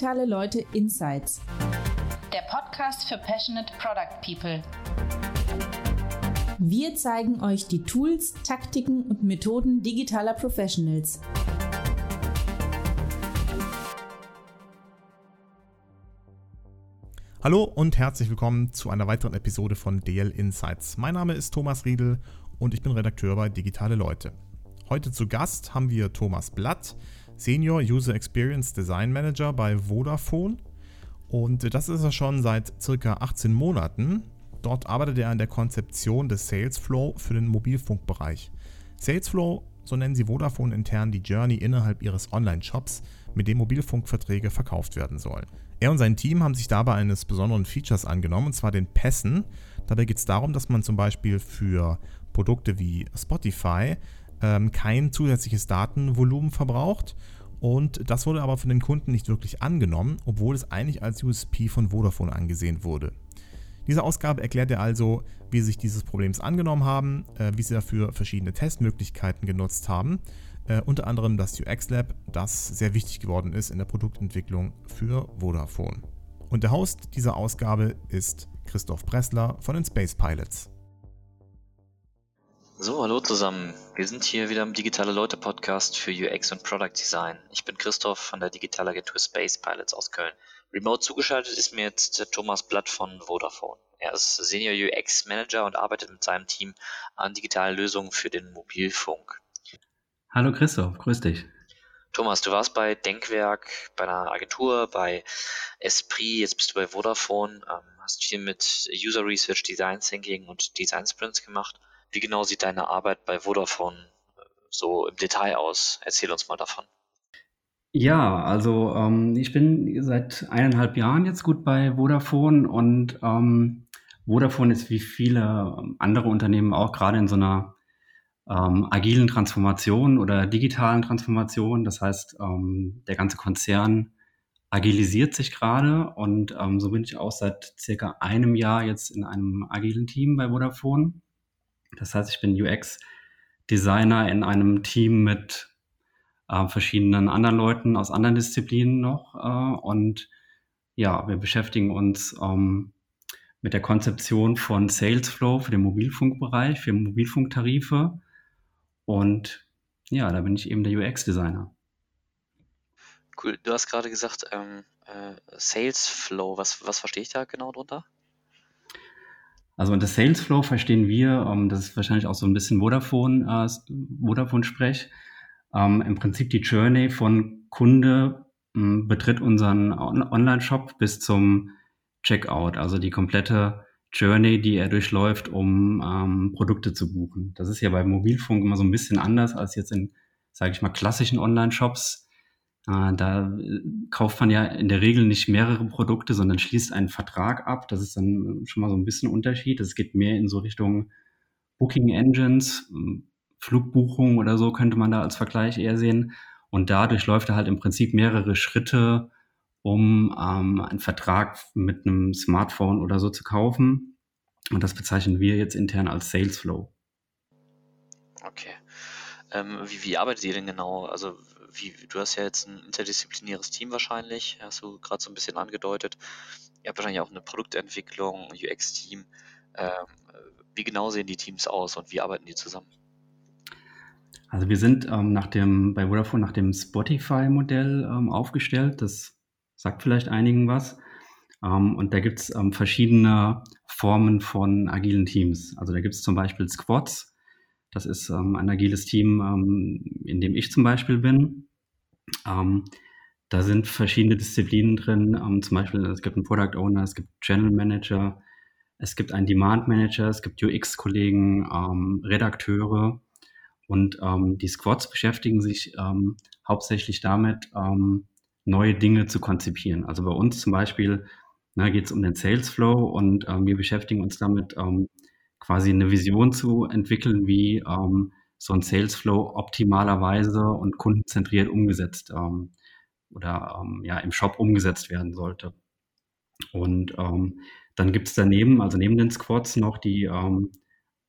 Digitale Leute Insights. Der Podcast für Passionate Product People. Wir zeigen euch die Tools, Taktiken und Methoden digitaler Professionals. Hallo und herzlich willkommen zu einer weiteren Episode von DL Insights. Mein Name ist Thomas Riedel und ich bin Redakteur bei Digitale Leute. Heute zu Gast haben wir Thomas Blatt, Senior User Experience Design Manager bei Vodafone. Und das ist er schon seit circa 18 Monaten. Dort arbeitet er an der Konzeption des Salesflow für den Mobilfunkbereich. Salesflow, so nennen sie Vodafone intern die Journey innerhalb ihres Online-Shops, mit dem Mobilfunkverträge verkauft werden sollen. Er und sein Team haben sich dabei eines besonderen Features angenommen, und zwar den Pässen. Dabei geht es darum, dass man zum Beispiel für Produkte wie Spotify ähm, kein zusätzliches Datenvolumen verbraucht. Und das wurde aber von den Kunden nicht wirklich angenommen, obwohl es eigentlich als USP von Vodafone angesehen wurde. Diese Ausgabe erklärt er also, wie sie sich dieses Problems angenommen haben, äh, wie sie dafür verschiedene Testmöglichkeiten genutzt haben äh, unter anderem das UX Lab, das sehr wichtig geworden ist in der Produktentwicklung für Vodafone. Und der Host dieser Ausgabe ist Christoph Bressler von den Space Pilots. So, hallo zusammen. Wir sind hier wieder im Digitale Leute Podcast für UX und Product Design. Ich bin Christoph von der Digitalagentur Space Pilots aus Köln. Remote zugeschaltet ist mir jetzt Thomas Blatt von Vodafone. Er ist Senior UX Manager und arbeitet mit seinem Team an digitalen Lösungen für den Mobilfunk. Hallo Christoph, grüß dich. Thomas, du warst bei Denkwerk, bei einer Agentur, bei Esprit, jetzt bist du bei Vodafone, ähm, hast viel mit User Research, Design Thinking und Design Sprints gemacht. Wie genau sieht deine Arbeit bei Vodafone äh, so im Detail aus? Erzähl uns mal davon. Ja, also ähm, ich bin seit eineinhalb Jahren jetzt gut bei Vodafone und ähm, Vodafone ist wie viele ähm, andere Unternehmen auch gerade in so einer ähm, agilen Transformationen oder digitalen Transformationen. Das heißt, ähm, der ganze Konzern agilisiert sich gerade und ähm, so bin ich auch seit circa einem Jahr jetzt in einem agilen Team bei Vodafone. Das heißt, ich bin UX-Designer in einem Team mit äh, verschiedenen anderen Leuten aus anderen Disziplinen noch äh, und ja, wir beschäftigen uns ähm, mit der Konzeption von Salesflow für den Mobilfunkbereich, für Mobilfunktarife und ja, da bin ich eben der UX-Designer. Cool. Du hast gerade gesagt, ähm, äh, Sales Flow. Was, was verstehe ich da genau drunter? Also unter Sales Flow verstehen wir, ähm, das ist wahrscheinlich auch so ein bisschen Vodafone, äh, Vodafone-Sprech, ähm, im Prinzip die Journey von Kunde ähm, betritt unseren On Online-Shop bis zum Checkout, also die komplette Journey, die er durchläuft, um ähm, Produkte zu buchen. Das ist ja bei Mobilfunk immer so ein bisschen anders als jetzt in, sage ich mal, klassischen Online-Shops. Äh, da äh, kauft man ja in der Regel nicht mehrere Produkte, sondern schließt einen Vertrag ab. Das ist dann schon mal so ein bisschen Unterschied. Es geht mehr in so Richtung Booking Engines, ähm, Flugbuchung oder so könnte man da als Vergleich eher sehen. Und dadurch läuft er halt im Prinzip mehrere Schritte um ähm, einen Vertrag mit einem Smartphone oder so zu kaufen. Und das bezeichnen wir jetzt intern als Sales Flow. Okay. Ähm, wie, wie arbeitet ihr denn genau? Also wie, du hast ja jetzt ein interdisziplinäres Team wahrscheinlich, hast du gerade so ein bisschen angedeutet. Ihr habt wahrscheinlich auch eine Produktentwicklung, UX-Team. Ähm, wie genau sehen die Teams aus und wie arbeiten die zusammen? Also wir sind ähm, nach dem, bei Vodafone nach dem Spotify-Modell ähm, aufgestellt. Das sagt vielleicht einigen was. Ähm, und da gibt es ähm, verschiedene Formen von agilen Teams. Also da gibt es zum Beispiel Squads. Das ist ähm, ein agiles Team, ähm, in dem ich zum Beispiel bin. Ähm, da sind verschiedene Disziplinen drin. Ähm, zum Beispiel, es gibt einen Product Owner, es gibt Channel Manager, es gibt einen Demand Manager, es gibt UX-Kollegen, Redakteure. Und die Squads beschäftigen sich hauptsächlich damit, neue Dinge zu konzipieren. Also bei uns zum Beispiel ne, geht es um den Sales Flow und ähm, wir beschäftigen uns damit, ähm, quasi eine Vision zu entwickeln, wie ähm, so ein Sales Flow optimalerweise und kundenzentriert umgesetzt ähm, oder ähm, ja im Shop umgesetzt werden sollte. Und ähm, dann gibt es daneben, also neben den Squads noch die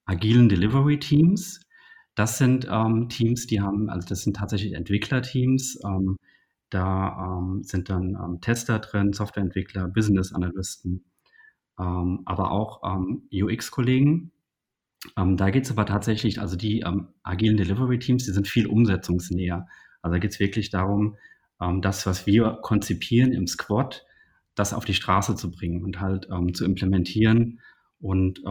agilen Delivery Teams. Das sind Teams, die haben, also das sind tatsächlich Entwicklerteams, ähm, Da ähm, sind dann ähm, Tester drin, Softwareentwickler, Business Analysten, ähm, aber auch ähm, UX-Kollegen. Ähm, da geht es aber tatsächlich, also die ähm, agilen Delivery Teams, die sind viel umsetzungsnäher. Also da geht es wirklich darum, das, was wir konzipieren im Squad, das auf die Straße zu bringen und halt zu implementieren und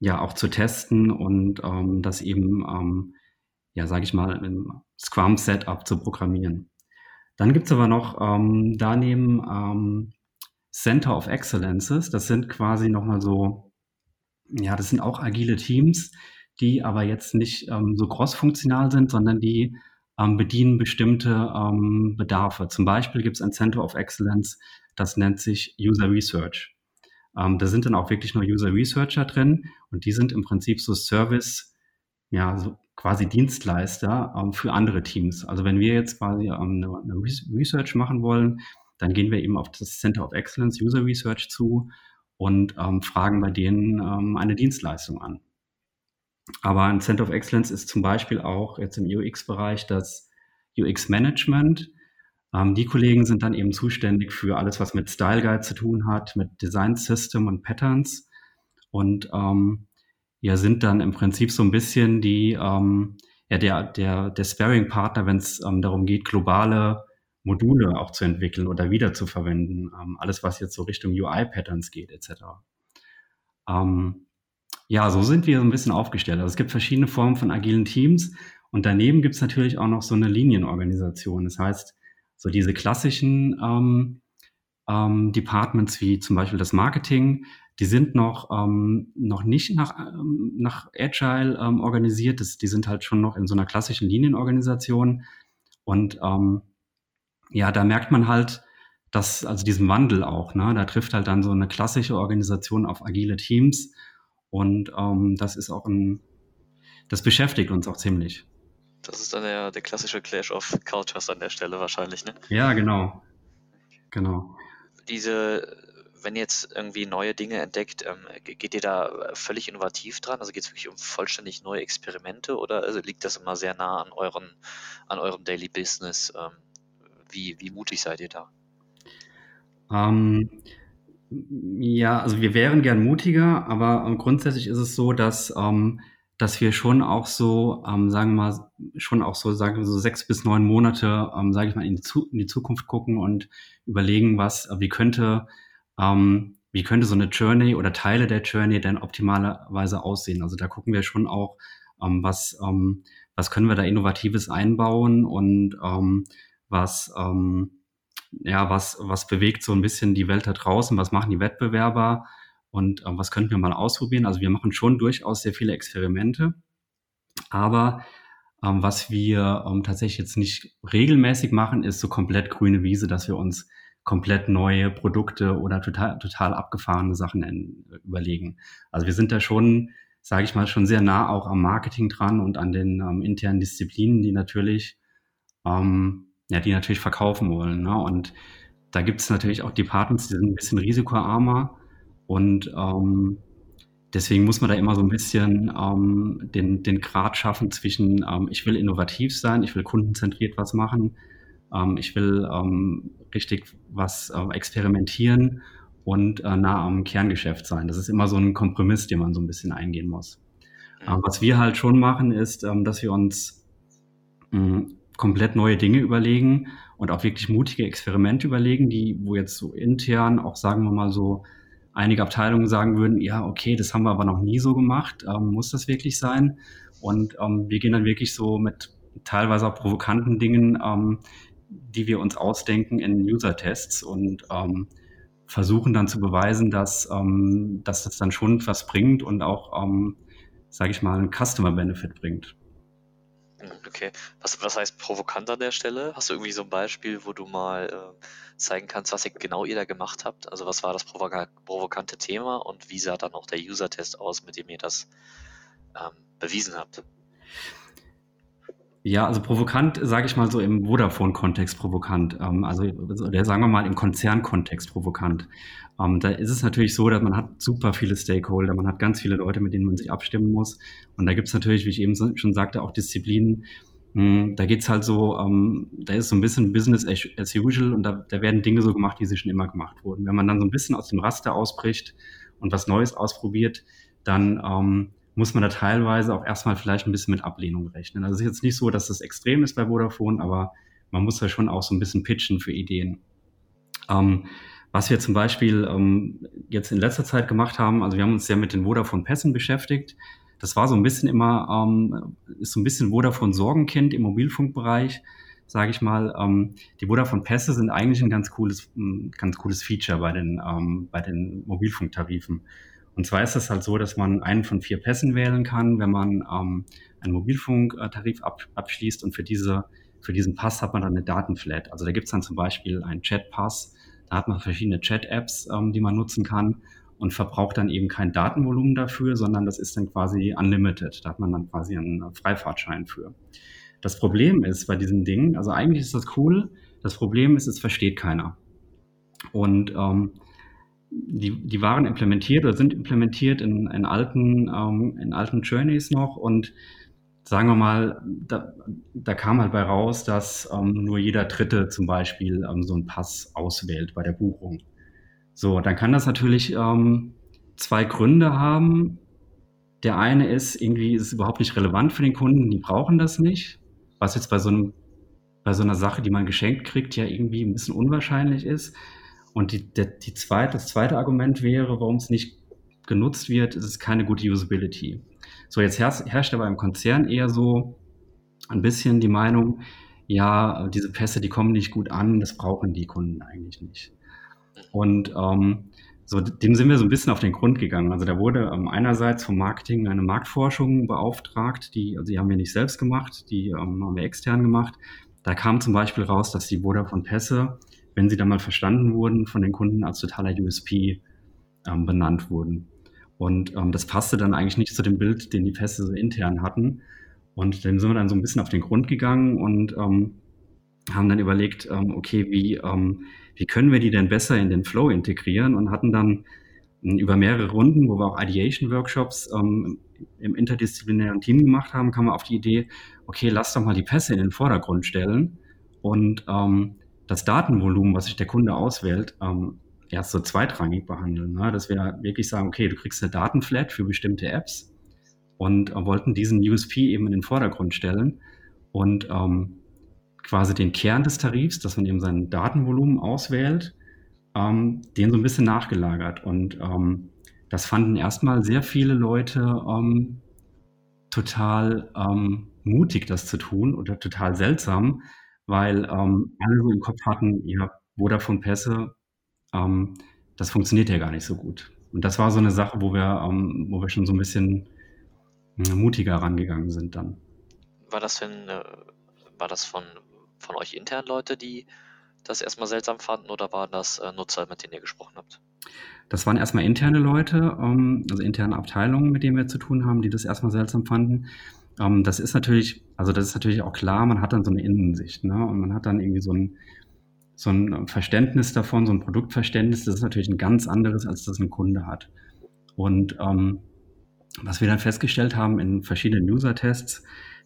ja auch zu testen und das eben, ja, sage ich mal, im Scrum-Setup zu programmieren. Dann gibt es aber noch ähm, daneben ähm, Center of Excellences. Das sind quasi nochmal so, ja, das sind auch agile Teams, die aber jetzt nicht ähm, so cross-funktional sind, sondern die ähm, bedienen bestimmte ähm, Bedarfe. Zum Beispiel gibt es ein Center of Excellence, das nennt sich User Research. Ähm, da sind dann auch wirklich nur User Researcher drin und die sind im Prinzip so Service, ja, so quasi Dienstleister ähm, für andere Teams. Also wenn wir jetzt quasi ähm, eine, eine Research machen wollen, dann gehen wir eben auf das Center of Excellence User Research zu und ähm, fragen bei denen ähm, eine Dienstleistung an. Aber ein Center of Excellence ist zum Beispiel auch jetzt im UX-Bereich das UX-Management. Ähm, die Kollegen sind dann eben zuständig für alles, was mit Style Guide zu tun hat, mit Design System und Patterns. Und ähm, ja, sind dann im Prinzip so ein bisschen die, ähm, ja, der, der, der Sparing-Partner, wenn es ähm, darum geht, globale Module auch zu entwickeln oder wieder zu verwenden. Ähm, alles, was jetzt so Richtung UI-Patterns geht, etc. Ähm, ja, so sind wir so ein bisschen aufgestellt. Also es gibt verschiedene Formen von agilen Teams und daneben gibt es natürlich auch noch so eine Linienorganisation. Das heißt, so diese klassischen ähm, ähm, Departments wie zum Beispiel das Marketing, die sind noch, ähm, noch nicht nach, ähm, nach Agile ähm, organisiert. Das, die sind halt schon noch in so einer klassischen Linienorganisation. Und ähm, ja, da merkt man halt, dass, also diesen Wandel auch, ne? Da trifft halt dann so eine klassische Organisation auf agile Teams. Und ähm, das ist auch ein, das beschäftigt uns auch ziemlich. Das ist dann der, der klassische Clash of Cultures an der Stelle wahrscheinlich, ne? Ja, genau. Genau. Diese wenn ihr jetzt irgendwie neue Dinge entdeckt, ähm, geht ihr da völlig innovativ dran? Also geht es wirklich um vollständig neue Experimente oder also liegt das immer sehr nah an, euren, an eurem Daily Business? Wie, wie mutig seid ihr da? Ähm, ja, also wir wären gern mutiger, aber ähm, grundsätzlich ist es so, dass, ähm, dass wir schon auch so, ähm, sagen wir mal, schon auch so, sagen wir so sechs bis neun Monate, ähm, sage ich mal, in die, Zu in die Zukunft gucken und überlegen, was, wie könnte ähm, wie könnte so eine Journey oder Teile der Journey denn optimalerweise aussehen? Also da gucken wir schon auch, ähm, was, ähm, was können wir da Innovatives einbauen und ähm, was, ähm, ja, was, was bewegt so ein bisschen die Welt da draußen, was machen die Wettbewerber und äh, was könnten wir mal ausprobieren? Also wir machen schon durchaus sehr viele Experimente, aber ähm, was wir ähm, tatsächlich jetzt nicht regelmäßig machen, ist so komplett grüne Wiese, dass wir uns komplett neue Produkte oder total, total abgefahrene Sachen in, überlegen. Also wir sind da schon, sage ich mal, schon sehr nah auch am Marketing dran und an den ähm, internen Disziplinen, die natürlich, ähm, ja, die natürlich verkaufen wollen. Ne? Und da gibt es natürlich auch Departments, die sind ein bisschen risikoarmer und ähm, deswegen muss man da immer so ein bisschen ähm, den, den Grad schaffen zwischen, ähm, ich will innovativ sein, ich will kundenzentriert was machen, ähm, ich will ähm, richtig was äh, experimentieren und äh, nah am Kerngeschäft sein. Das ist immer so ein Kompromiss, den man so ein bisschen eingehen muss. Mhm. Ähm, was wir halt schon machen, ist, dass wir uns mh, hm, komplett neue Dinge überlegen und auch wirklich mutige Experimente überlegen, die, wo jetzt so intern auch, sagen wir mal so, einige Abteilungen sagen würden, ja, okay, das haben wir aber noch nie so gemacht, ähm, muss das wirklich sein? Und ähm, wir gehen dann wirklich so mit teilweise auch provokanten Dingen ähm, die wir uns ausdenken in User-Tests und ähm, versuchen dann zu beweisen, dass, ähm, dass das dann schon was bringt und auch, ähm, sage ich mal, einen Customer-Benefit bringt. Okay. Was, was heißt provokant an der Stelle? Hast du irgendwie so ein Beispiel, wo du mal äh, zeigen kannst, was ihr, genau ihr da gemacht habt? Also was war das provokante Thema und wie sah dann auch der User-Test aus, mit dem ihr das ähm, bewiesen habt? Ja, also provokant, sage ich mal so im Vodafone-Kontext provokant. Ähm, also, oder sagen wir mal im Konzernkontext provokant. Ähm, da ist es natürlich so, dass man hat super viele Stakeholder, man hat ganz viele Leute, mit denen man sich abstimmen muss. Und da gibt es natürlich, wie ich eben schon sagte, auch Disziplinen, hm, da geht's halt so, ähm, da ist so ein bisschen Business as usual und da, da werden Dinge so gemacht, wie sie schon immer gemacht wurden. Wenn man dann so ein bisschen aus dem Raster ausbricht und was Neues ausprobiert, dann ähm, muss man da teilweise auch erstmal vielleicht ein bisschen mit Ablehnung rechnen. Also es ist jetzt nicht so, dass das extrem ist bei Vodafone, aber man muss da schon auch so ein bisschen pitchen für Ideen. Ähm, was wir zum Beispiel ähm, jetzt in letzter Zeit gemacht haben, also wir haben uns ja mit den Vodafone-Pässen beschäftigt. Das war so ein bisschen immer, ähm, ist so ein bisschen Vodafone Sorgenkind im Mobilfunkbereich, sage ich mal. Ähm, die Vodafone-Pässe sind eigentlich ein ganz cooles, ganz cooles Feature bei den, ähm, bei den Mobilfunktarifen. Und zwar ist es halt so, dass man einen von vier Pässen wählen kann, wenn man ähm, einen Mobilfunktarif ab, abschließt und für diese für diesen Pass hat man dann eine Datenflat. Also da gibt es dann zum Beispiel einen Chat-Pass, da hat man verschiedene Chat-Apps, ähm, die man nutzen kann und verbraucht dann eben kein Datenvolumen dafür, sondern das ist dann quasi unlimited. Da hat man dann quasi einen Freifahrtschein für. Das Problem ist bei diesen Dingen, also eigentlich ist das cool, das Problem ist, es versteht keiner. Und ähm, die, die waren implementiert oder sind implementiert in, in, alten, ähm, in alten Journeys noch und sagen wir mal, da, da kam halt bei raus, dass ähm, nur jeder Dritte zum Beispiel ähm, so einen Pass auswählt bei der Buchung. So, dann kann das natürlich ähm, zwei Gründe haben. Der eine ist, irgendwie ist es überhaupt nicht relevant für den Kunden, die brauchen das nicht, was jetzt bei so, einem, bei so einer Sache, die man geschenkt kriegt, ja irgendwie ein bisschen unwahrscheinlich ist. Und die, der, die zweite, das zweite Argument wäre, warum es nicht genutzt wird, ist es keine gute Usability. So, jetzt herrscht aber im Konzern eher so ein bisschen die Meinung, ja, diese Pässe, die kommen nicht gut an, das brauchen die Kunden eigentlich nicht. Und ähm, so, dem sind wir so ein bisschen auf den Grund gegangen. Also da wurde ähm, einerseits vom Marketing eine Marktforschung beauftragt, die, also die haben wir nicht selbst gemacht, die ähm, haben wir extern gemacht. Da kam zum Beispiel raus, dass die Vodafone Pässe, wenn sie dann mal verstanden wurden, von den Kunden als totaler USP ähm, benannt wurden. Und ähm, das passte dann eigentlich nicht zu dem Bild, den die Pässe so intern hatten. Und dem sind wir dann so ein bisschen auf den Grund gegangen und ähm, haben dann überlegt, ähm, okay, wie, ähm, wie können wir die denn besser in den Flow integrieren und hatten dann ähm, über mehrere Runden, wo wir auch Ideation-Workshops ähm, im interdisziplinären Team gemacht haben, kam man auf die Idee, okay, lass doch mal die Pässe in den Vordergrund stellen und ähm, das Datenvolumen, was sich der Kunde auswählt, ähm, erst so zweitrangig behandeln. Ne? Dass wir wirklich sagen, okay, du kriegst eine Datenflat für bestimmte Apps und äh, wollten diesen USP eben in den Vordergrund stellen und ähm, quasi den Kern des Tarifs, dass man eben sein Datenvolumen auswählt, ähm, den so ein bisschen nachgelagert. Und ähm, das fanden erstmal sehr viele Leute ähm, total ähm, mutig, das zu tun oder total seltsam, weil ähm, alle so im Kopf hatten, ja, Vodafone-Pässe ähm, das funktioniert ja gar nicht so gut. Und das war so eine Sache, wo wir, ähm, wo wir schon so ein bisschen äh, mutiger rangegangen sind dann. War das denn, äh, war das von, von euch intern Leute, die das erstmal seltsam fanden oder waren das äh, Nutzer, mit denen ihr gesprochen habt? Das waren erstmal interne Leute, ähm, also interne Abteilungen, mit denen wir zu tun haben, die das erstmal seltsam fanden. Ähm, das ist natürlich, also das ist natürlich auch klar, man hat dann so eine Innensicht, ne? Und man hat dann irgendwie so ein, so ein Verständnis davon, so ein Produktverständnis, das ist natürlich ein ganz anderes, als das ein Kunde hat. Und ähm, was wir dann festgestellt haben in verschiedenen User-Tests,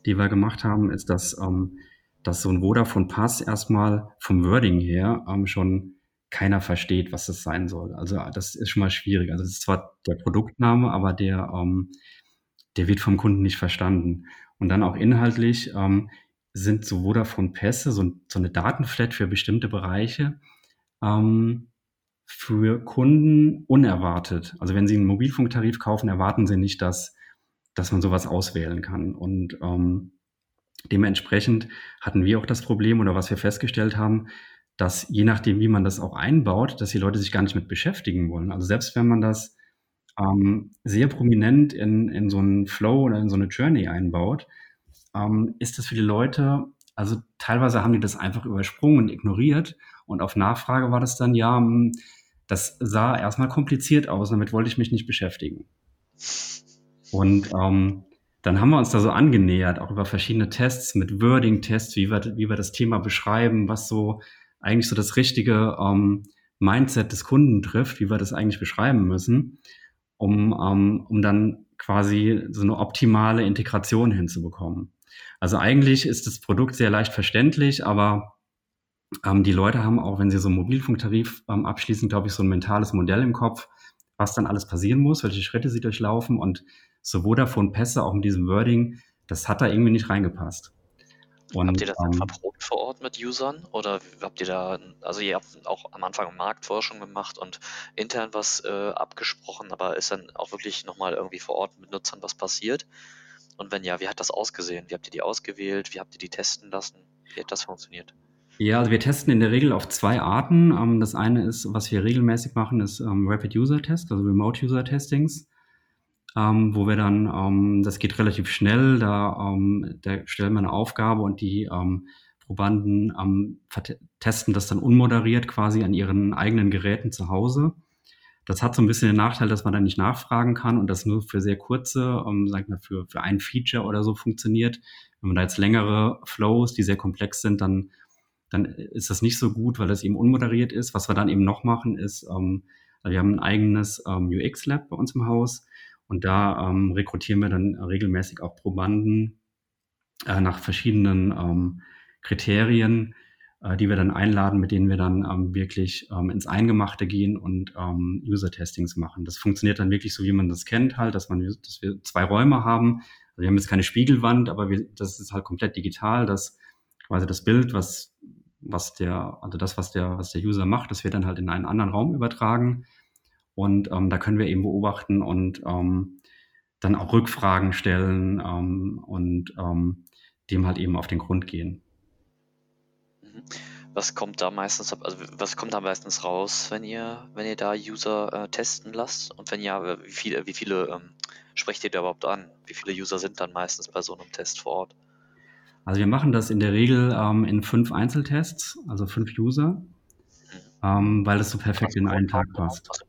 die wir gemacht haben, ist, dass, ähm, dass so ein Vodafone Pass erstmal vom Wording her ähm, schon keiner versteht, was das sein soll. Also das ist schon mal schwierig. Also es ist zwar der Produktname, aber der, ähm, der wird vom Kunden nicht verstanden. Und dann auch inhaltlich, ähm, sind so Vodafone-Pässe, so, so eine Datenflat für bestimmte Bereiche, ähm, für Kunden unerwartet. Also wenn Sie einen Mobilfunktarif kaufen, erwarten Sie nicht, dass, dass man sowas auswählen kann. Und ähm, dementsprechend hatten wir auch das Problem oder was wir festgestellt haben, dass je nachdem, wie man das auch einbaut, dass die Leute sich gar nicht mit beschäftigen wollen. Also selbst wenn man das ähm, sehr prominent in, in so einen Flow oder in so eine Journey einbaut, ähm, ist das für die Leute, also teilweise haben die das einfach übersprungen und ignoriert. Und auf Nachfrage war das dann, ja, hm, das sah erstmal kompliziert aus, damit wollte ich mich nicht beschäftigen. Und ähm, dann haben wir uns da so angenähert, auch über verschiedene Tests mit Wording-Tests, wie wir, wie wir das Thema beschreiben, was so eigentlich so das richtige ähm, Mindset des Kunden trifft, wie wir das eigentlich beschreiben müssen, um, ähm, um dann quasi so eine optimale Integration hinzubekommen. Also eigentlich ist das Produkt sehr leicht verständlich, aber ähm, die Leute haben auch, wenn sie so einen Mobilfunktarif ähm, abschließen, glaube ich, so ein mentales Modell im Kopf, was dann alles passieren muss, welche Schritte sie durchlaufen und so Vodafone Pässe auch mit diesem Wording, das hat da irgendwie nicht reingepasst. Und, habt ihr das ähm, verprobt vor Ort mit Usern oder habt ihr da, also ihr habt auch am Anfang Marktforschung gemacht und intern was äh, abgesprochen, aber ist dann auch wirklich nochmal irgendwie vor Ort mit Nutzern was passiert? Und wenn ja, wie hat das ausgesehen? Wie habt ihr die ausgewählt? Wie habt ihr die testen lassen? Wie hat das funktioniert? Ja, also wir testen in der Regel auf zwei Arten. Ähm, das eine ist, was wir regelmäßig machen, ist ähm, Rapid User Test, also Remote User Testings, ähm, wo wir dann, das geht relativ schnell, da, da stellen wir eine Aufgabe und die Probanden testen das dann unmoderiert quasi an ihren eigenen Geräten zu Hause. Das hat so ein bisschen den Nachteil, dass man dann nicht nachfragen kann und das nur für sehr kurze, ähm, sag mal, für, für ein Feature oder so funktioniert. Wenn man da jetzt längere Flows, die sehr komplex sind, dann dann ist das nicht so gut, weil das eben unmoderiert ist. Was wir dann eben noch machen, ist, ähm, wir haben ein eigenes ähm, UX-Lab bei uns im Haus und da ähm, rekrutieren wir dann regelmäßig auch Probanden äh, nach verschiedenen ähm, Kriterien, äh, die wir dann einladen, mit denen wir dann ähm, wirklich ähm, ins Eingemachte gehen und ähm, User-Testings machen. Das funktioniert dann wirklich so, wie man das kennt, halt, dass man, dass wir zwei Räume haben. Also wir haben jetzt keine Spiegelwand, aber wir, das ist halt komplett digital, dass quasi das Bild, was was der, also das, was der, was der User macht, das wird dann halt in einen anderen Raum übertragen. Und ähm, da können wir eben beobachten und ähm, dann auch Rückfragen stellen ähm, und ähm, dem halt eben auf den Grund gehen. Mhm. Was kommt da meistens, also was kommt da meistens raus, wenn ihr, wenn ihr da User äh, testen lasst? Und wenn ja, wie viele, wie viele ähm, sprecht ihr da überhaupt an? Wie viele User sind dann meistens bei so einem Test vor Ort? Also wir machen das in der Regel ähm, in fünf Einzeltests, also fünf User, ähm, weil das so perfekt in einen Tag passt.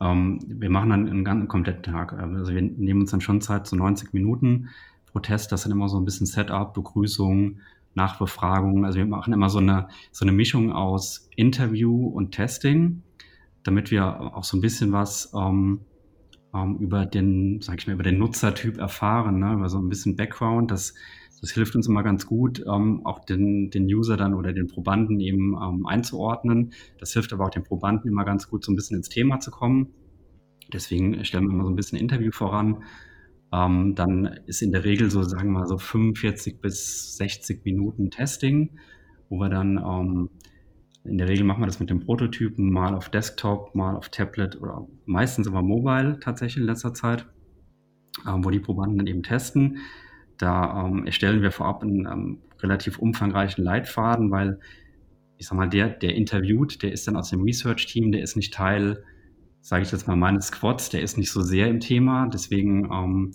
Ähm, wir machen dann einen ganzen kompletten Tag. Also wir nehmen uns dann schon Zeit, so 90 Minuten pro Test. Das sind immer so ein bisschen Setup, Begrüßung, Nachbefragung. Also wir machen immer so eine, so eine Mischung aus Interview und Testing, damit wir auch so ein bisschen was ähm, ähm, über den, sag ich mal, über den Nutzertyp erfahren, ne? über so ein bisschen Background. Das, das hilft uns immer ganz gut, ähm, auch den, den User dann oder den Probanden eben ähm, einzuordnen. Das hilft aber auch den Probanden immer ganz gut, so ein bisschen ins Thema zu kommen. Deswegen stellen wir immer so ein bisschen Interview voran. Ähm, dann ist in der Regel so, sagen wir mal, so 45 bis 60 Minuten Testing, wo wir dann ähm, in der Regel machen wir das mit dem Prototypen, mal auf Desktop, mal auf Tablet oder meistens immer Mobile tatsächlich in letzter Zeit, ähm, wo die Probanden dann eben testen. Da ähm, erstellen wir vorab einen ähm, relativ umfangreichen Leitfaden, weil ich sag mal, der, der interviewt, der ist dann aus dem Research-Team, der ist nicht Teil, sage ich jetzt mal, meines Squads, der ist nicht so sehr im Thema. Deswegen ähm,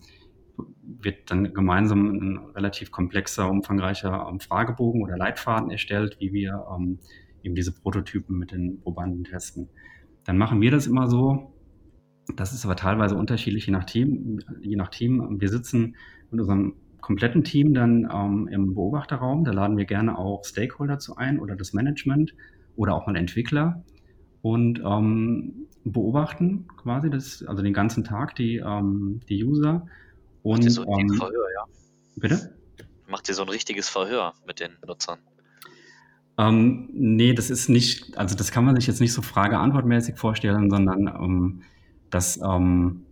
wird dann gemeinsam ein relativ komplexer, umfangreicher ähm, Fragebogen oder Leitfaden erstellt, wie wir ähm, eben diese Prototypen mit den Probanden testen. Dann machen wir das immer so. Das ist aber teilweise unterschiedlich, je nach Team. Je nach Team. Wir sitzen mit unserem kompletten Team dann ähm, im Beobachterraum. Da laden wir gerne auch Stakeholder zu ein oder das Management oder auch mal Entwickler und ähm, beobachten quasi das, also den ganzen Tag die, ähm, die User. Und, Macht ihr so ein ähm, Verhör, ja? Bitte? Macht ihr so ein richtiges Verhör mit den Nutzern? Ähm, nee, das ist nicht, also das kann man sich jetzt nicht so Frage-Antwort-mäßig vorstellen, sondern ähm, das ähm,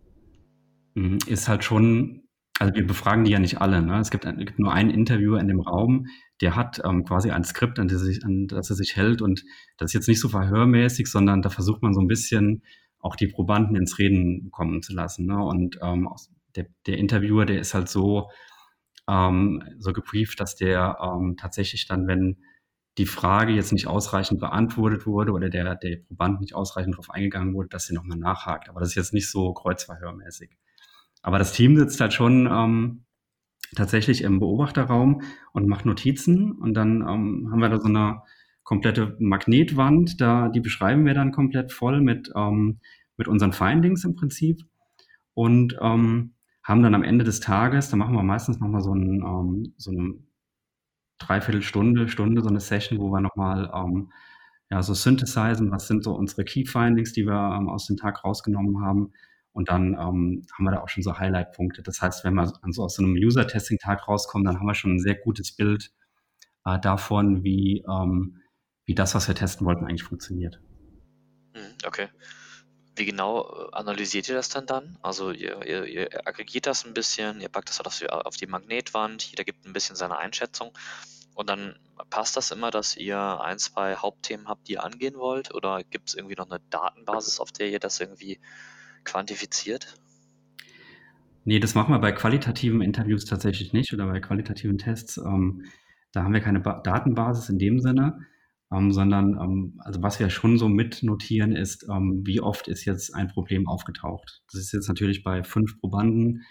hm, ist halt schon, also wir befragen die ja nicht alle. Ne? Es gibt, es gibt nur einen Interviewer in dem Raum, der hat ähm, quasi ein Skript, an das, sich, an das er sich hält und das ist jetzt nicht so verhörmäßig, sondern da versucht man so ein bisschen auch die Probanden ins Reden kommen zu lassen. Ne? Und ähm, der, der Interviewer, der ist halt so, ähm, so gebrieft, dass der ähm, tatsächlich dann, wenn die Frage jetzt nicht ausreichend beantwortet wurde oder der, der Proband nicht ausreichend darauf eingegangen wurde, dass sie nochmal nachhakt. Aber das ist jetzt nicht so kreuzverhörmäßig. Aber das Team sitzt halt schon ähm, tatsächlich im Beobachterraum und macht Notizen. Und dann ähm, haben wir da so eine komplette Magnetwand, da, die beschreiben wir dann komplett voll mit, ähm, mit unseren Findings im Prinzip. Und ähm, haben dann am Ende des Tages, da machen wir meistens nochmal so, ein, ähm, so eine Dreiviertelstunde, Stunde so eine Session, wo wir nochmal ähm, ja, so synthesizen, was sind so unsere Key Findings, die wir ähm, aus dem Tag rausgenommen haben Und dann ähm, haben wir da auch schon so Highlight-Punkte. Das heißt, wenn wir so aus so einem User-Testing-Tag rauskommen, dann haben wir schon ein sehr gutes Bild äh, davon, wie, ähm, wie das, was wir testen wollten, eigentlich funktioniert. Mhm, okay. Wie genau äh, analysiert ihr das dann dann? Also ihr, ihr, ihr aggregiert das ein bisschen, ihr packt das auf die Magnetwand, jeder gibt ein bisschen seine Einschätzung und dann passt das immer, dass ihr ein, zwei Hauptthemen habt, die ihr angehen wollt oder gibt es irgendwie noch eine Datenbasis, auf der ihr das irgendwie quantifiziert? Nee, das machen wir bei qualitativen Interviews tatsächlich nicht oder bei qualitativen Tests. Ähm, da haben wir keine ba Datenbasis in dem Sinne, ähm, sondern ähm, also was wir schon so mitnotieren ist, ähm, wie oft ist jetzt ein Problem aufgetaucht. Das ist jetzt natürlich bei fünf Probanden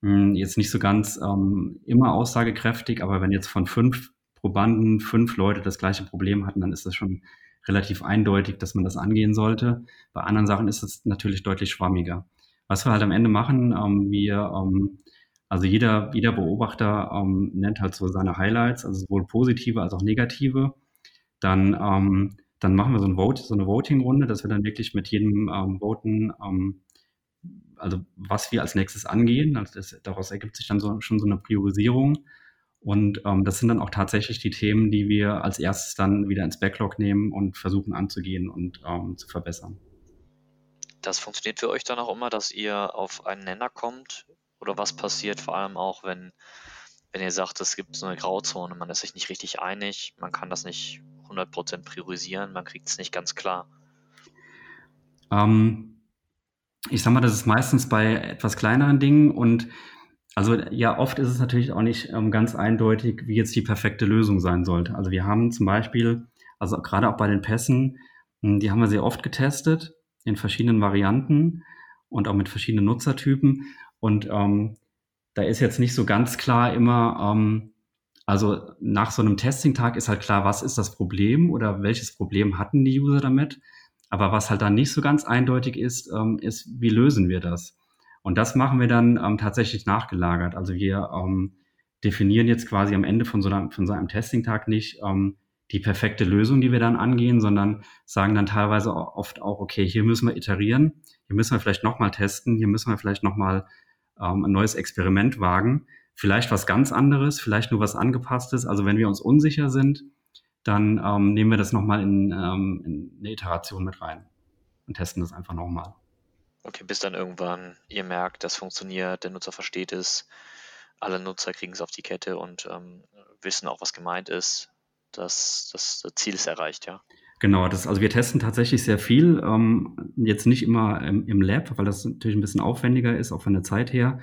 mh, hm, jetzt nicht so ganz ähm, immer aussagekräftig, aber wenn jetzt von fünf Probanden fünf Leute das gleiche Problem hatten, dann ist das schon relativ eindeutig, dass man das angehen sollte. Bei anderen Sachen ist es natürlich deutlich schwammiger. Was wir halt am Ende machen, ähm, wir, ähm, also jeder, jeder Beobachter ähm, nennt halt so seine Highlights, also sowohl positive als auch negative. Dann, ähm, dann machen wir so, ein Vote, so eine Voting-Runde, dass wir dann wirklich mit jedem ähm, voten, ähm, also was wir als nächstes angehen. Also das, daraus ergibt sich dann so, schon so eine Priorisierung. Und ähm, das sind dann auch tatsächlich die Themen, die wir als erstes dann wieder ins Backlog nehmen und versuchen anzugehen und ähm, zu verbessern. Das funktioniert für euch dann auch immer, dass ihr auf einen Nenner kommt? Oder was passiert vor allem auch, wenn, wenn ihr sagt, es gibt so eine Grauzone, man ist sich nicht richtig einig, man kann das nicht 100% priorisieren, man kriegt es nicht ganz klar? Ähm, ich sag mal, das ist meistens bei etwas kleineren Dingen und also ja, oft ist es natürlich auch nicht ähm, ganz eindeutig, wie jetzt die perfekte Lösung sein sollte. Also wir haben zum Beispiel, also gerade auch bei den Pässen, hm, die haben wir sehr oft getestet in verschiedenen Varianten und auch mit verschiedenen Nutzertypen. Und ähm, da ist jetzt nicht so ganz klar immer, ähm, also nach so einem Testing-Tag ist halt klar, was ist das Problem oder welches Problem hatten die User damit. Aber was halt dann nicht so ganz eindeutig ist, ähm, ist, wie lösen wir das? Und das machen wir dann ähm, tatsächlich nachgelagert. Also wir ähm, definieren jetzt quasi am Ende von so, einem, von so einem Testing-Tag nicht ähm, die perfekte Lösung, die wir dann angehen, sondern sagen dann teilweise oft auch, okay, hier müssen wir iterieren, hier müssen wir vielleicht nochmal testen, hier müssen wir vielleicht nochmal ähm, ein neues Experiment wagen, vielleicht was ganz anderes, vielleicht nur was angepasstes. Also wenn wir uns unsicher sind, dann ähm, nehmen wir das nochmal in, ähm, in eine Iteration mit rein und testen das einfach nochmal. Okay, bis dann irgendwann ihr merkt, das funktioniert, der Nutzer versteht es, alle Nutzer kriegen es auf die Kette und ähm, wissen auch, was gemeint ist. dass das, das Ziel ist erreicht, ja. Genau, das, also wir testen tatsächlich sehr viel, ähm, jetzt nicht immer im, im, Lab, weil das natürlich ein bisschen aufwendiger ist, auch von der Zeit her.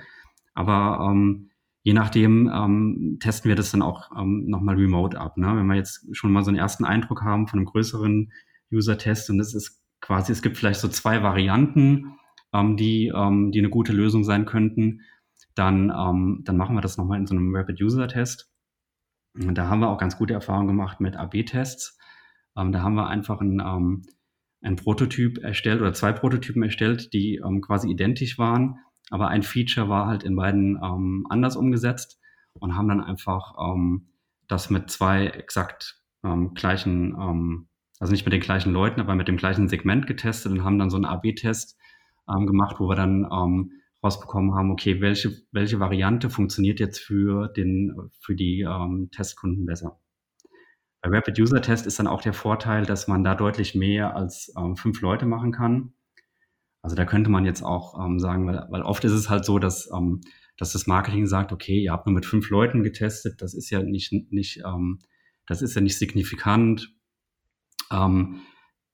Aber ähm, je nachdem ähm, testen wir das dann auch ähm, nochmal remote ab. Ne? Wenn wir jetzt schon mal so einen ersten Eindruck haben von einem größeren User-Test und es ist quasi, es gibt vielleicht so zwei Varianten, ähm, die, ähm, die eine gute Lösung sein könnten, dann, ähm, dann machen wir das nochmal in so einem Rapid User Test. Und da haben wir auch ganz gute Erfahrungen gemacht mit AB-Tests. Ähm, da haben wir einfach ein, ähm, ein Prototyp erstellt oder zwei Prototypen erstellt, die quasi identisch waren, aber ein Feature war halt in beiden anders umgesetzt und haben dann einfach das mit zwei exakt ähm, gleichen, ähm, also nicht mit den gleichen Leuten, aber mit dem gleichen Segment getestet und haben dann so einen AB-Test ähm, gemacht, wo wir dann ähm, rausbekommen haben, okay, welche, welche Variante funktioniert jetzt für, den, für die ähm, Testkunden besser. Bei Rapid User Test ist dann auch der Vorteil, dass man da deutlich mehr als ähm, fünf Leute machen kann. Also da könnte man jetzt auch ähm, sagen, weil, weil oft ist es halt so, dass, ähm, dass das Marketing sagt, okay, ihr habt nur mit fünf Leuten getestet, das ist ja nicht, nicht ähm, das ist ja nicht signifikant. Ähm,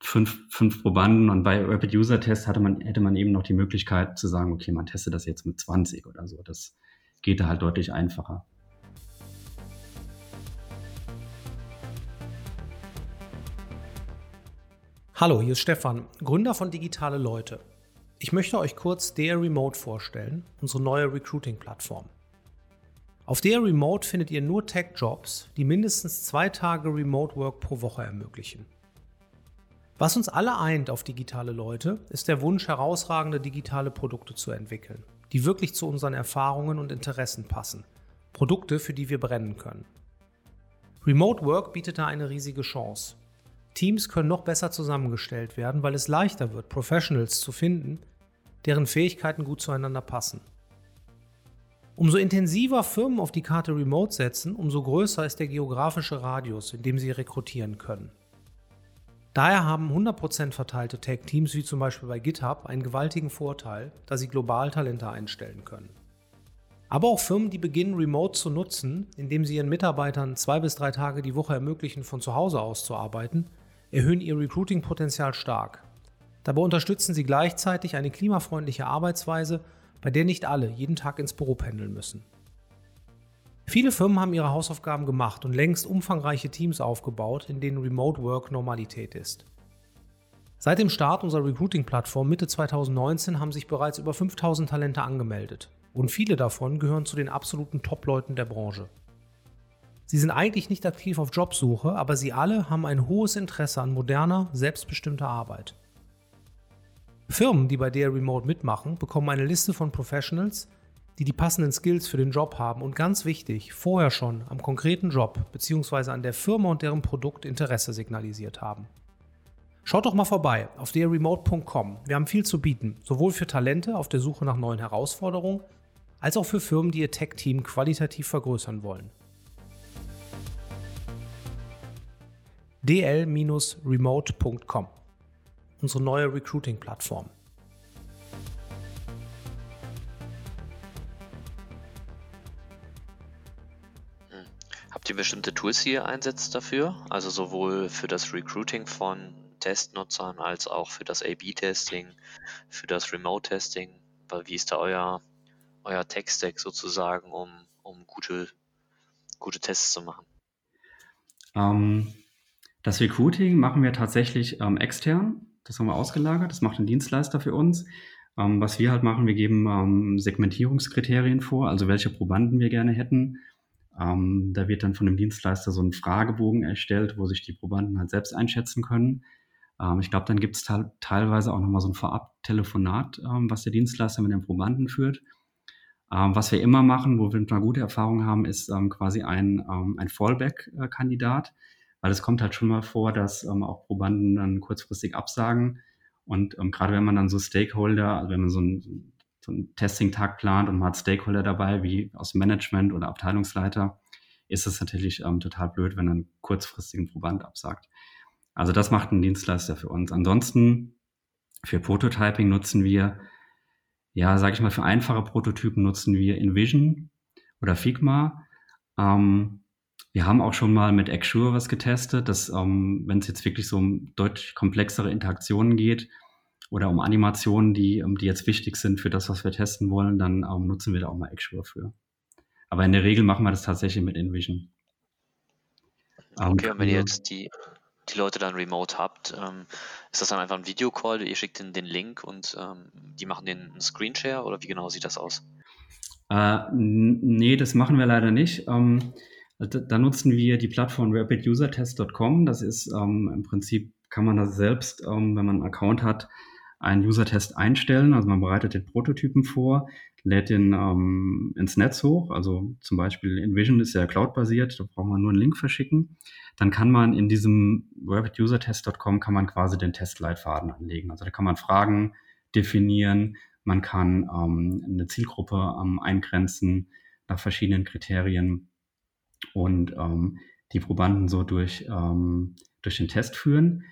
fünf, fünf Probanden und bei Rapid User Test hatte man, hätte man eben noch die Möglichkeit zu sagen, okay, man testet das jetzt mit 20 oder so. Das geht da halt deutlich einfacher. Hallo, hier ist Stefan, Gründer von Digitale Leute. Ich möchte euch kurz DR Remote vorstellen, unsere neue Recruiting-Plattform. Auf DR Remote findet ihr nur Tech-Jobs, die mindestens zwei Tage Remote Work pro Woche ermöglichen. Was uns alle eint auf digitale Leute, ist der Wunsch, herausragende digitale Produkte zu entwickeln, die wirklich zu unseren Erfahrungen und Interessen passen. Produkte, für die wir brennen können. Remote Work bietet da eine riesige Chance. Teams können noch besser zusammengestellt werden, weil es leichter wird, Professionals zu finden, deren Fähigkeiten gut zueinander passen. Umso intensiver Firmen auf die Karte Remote setzen, umso größer ist der geografische Radius, in dem sie rekrutieren können. Daher haben 100% verteilte Tech-Teams wie zum Beispiel bei GitHub einen gewaltigen Vorteil, da sie global Talente einstellen können. Aber auch Firmen, die beginnen, Remote zu nutzen, indem sie ihren Mitarbeitern zwei bis drei Tage die Woche ermöglichen, von zu Hause aus zu arbeiten, erhöhen ihr Recruiting-Potenzial stark. Dabei unterstützen sie gleichzeitig eine klimafreundliche Arbeitsweise, bei der nicht alle jeden Tag ins Büro pendeln müssen. Viele Firmen haben ihre Hausaufgaben gemacht und längst umfangreiche Teams aufgebaut, in denen Remote Work Normalität ist. Seit dem Start unserer Recruiting-Plattform Mitte 2019 haben sich bereits über 5000 Talente angemeldet und viele davon gehören zu den absoluten Top-Leuten der Branche. Sie sind eigentlich nicht aktiv auf Jobsuche, aber sie alle haben ein hohes Interesse an moderner, selbstbestimmter Arbeit. Firmen, die bei der Remote mitmachen, bekommen eine Liste von Professionals, die die passenden Skills für den Job haben und ganz wichtig, vorher schon am konkreten Job bzw. an der Firma und deren Produkt Interesse signalisiert haben. Schaut doch mal vorbei auf derremote.com. Wir haben viel zu bieten, sowohl für Talente auf der Suche nach neuen Herausforderungen, als auch für Firmen, die ihr Tech-Team qualitativ vergrößern wollen. dl-remote.com Unsere neue Recruiting-Plattform. Ihr bestimmte Tools, die ihr einsetzt dafür? Also sowohl für das Recruiting von Testnutzern als auch für das A-B-Testing, für das Remote-Testing? Wie ist da euer euer Tech-Stack sozusagen, um, um gute, gute Tests zu machen? Ähm, das Recruiting machen wir tatsächlich ähm, extern. Das haben wir ausgelagert. Das macht ein Dienstleister für uns. Ähm, was wir halt machen, wir geben ähm, Segmentierungskriterien vor, also welche Probanden wir gerne hätten. Ähm, da wird dann von dem Dienstleister so ein Fragebogen erstellt, wo sich die Probanden halt selbst einschätzen können. Ähm, ich glaube, dann gibt es teilweise auch nochmal so ein Vorab-Telefonat, was der Dienstleister mit dem Probanden führt. Ähm, was wir immer machen, wo wir eine gute Erfahrung haben, ist ähm, quasi ein, ähm, ein Fallback-Kandidat, weil es kommt halt schon mal vor, dass ähm, auch Probanden dann kurzfristig absagen. Und ähm, gerade wenn man dann so Stakeholder, also wenn man so einen, so einen Testing-Tag plant und man hat Stakeholder dabei, wie aus Management oder Abteilungsleiter, ist es natürlich ähm, total blöd, wenn dann kurzfristig ein Proband absagt. Also das macht ein Dienstleister für uns. Ansonsten für Prototyping nutzen wir ja, sage ich mal, für einfache Prototypen nutzen wir InVision oder Figma. Ähm, wir haben auch schon mal mit Axure was getestet, dass, ähm, wenn es jetzt wirklich so um deutlich komplexere Interaktionen geht oder um Animationen, die, um, die jetzt wichtig sind für das, was wir testen wollen, dann ähm, nutzen wir da auch mal Axure für. Aber in der Regel machen wir das tatsächlich mit InVision. Okay, ähm, und wenn ihr jetzt die, die Leute dann remote habt, ähm, ist das dann einfach ein Videocall, ihr schickt ihnen den Link und ähm, die machen den Screenshare oder wie genau sieht das aus? Äh, nee, das machen wir leider nicht. Ähm, da, da, nutzen wir die Plattform rapidusertest.com. Das ist ähm, im Prinzip, kann man das selbst, ähm, wenn man einen Account hat, einen User-Test einstellen. Also man bereitet den Prototypen vor, lädt den ähm, ins Netz hoch. Also zum Beispiel InVision ist ja cloud-basiert, da braucht man nur einen Link verschicken. Dann kann man in diesem rapidusertest.com kann man quasi den Testleitfaden anlegen. Also da kann man Fragen definieren, man kann ähm, eine Zielgruppe ähm, eingrenzen nach verschiedenen Kriterien und ähm, die Probanden so durch, ähm, durch den Test führen.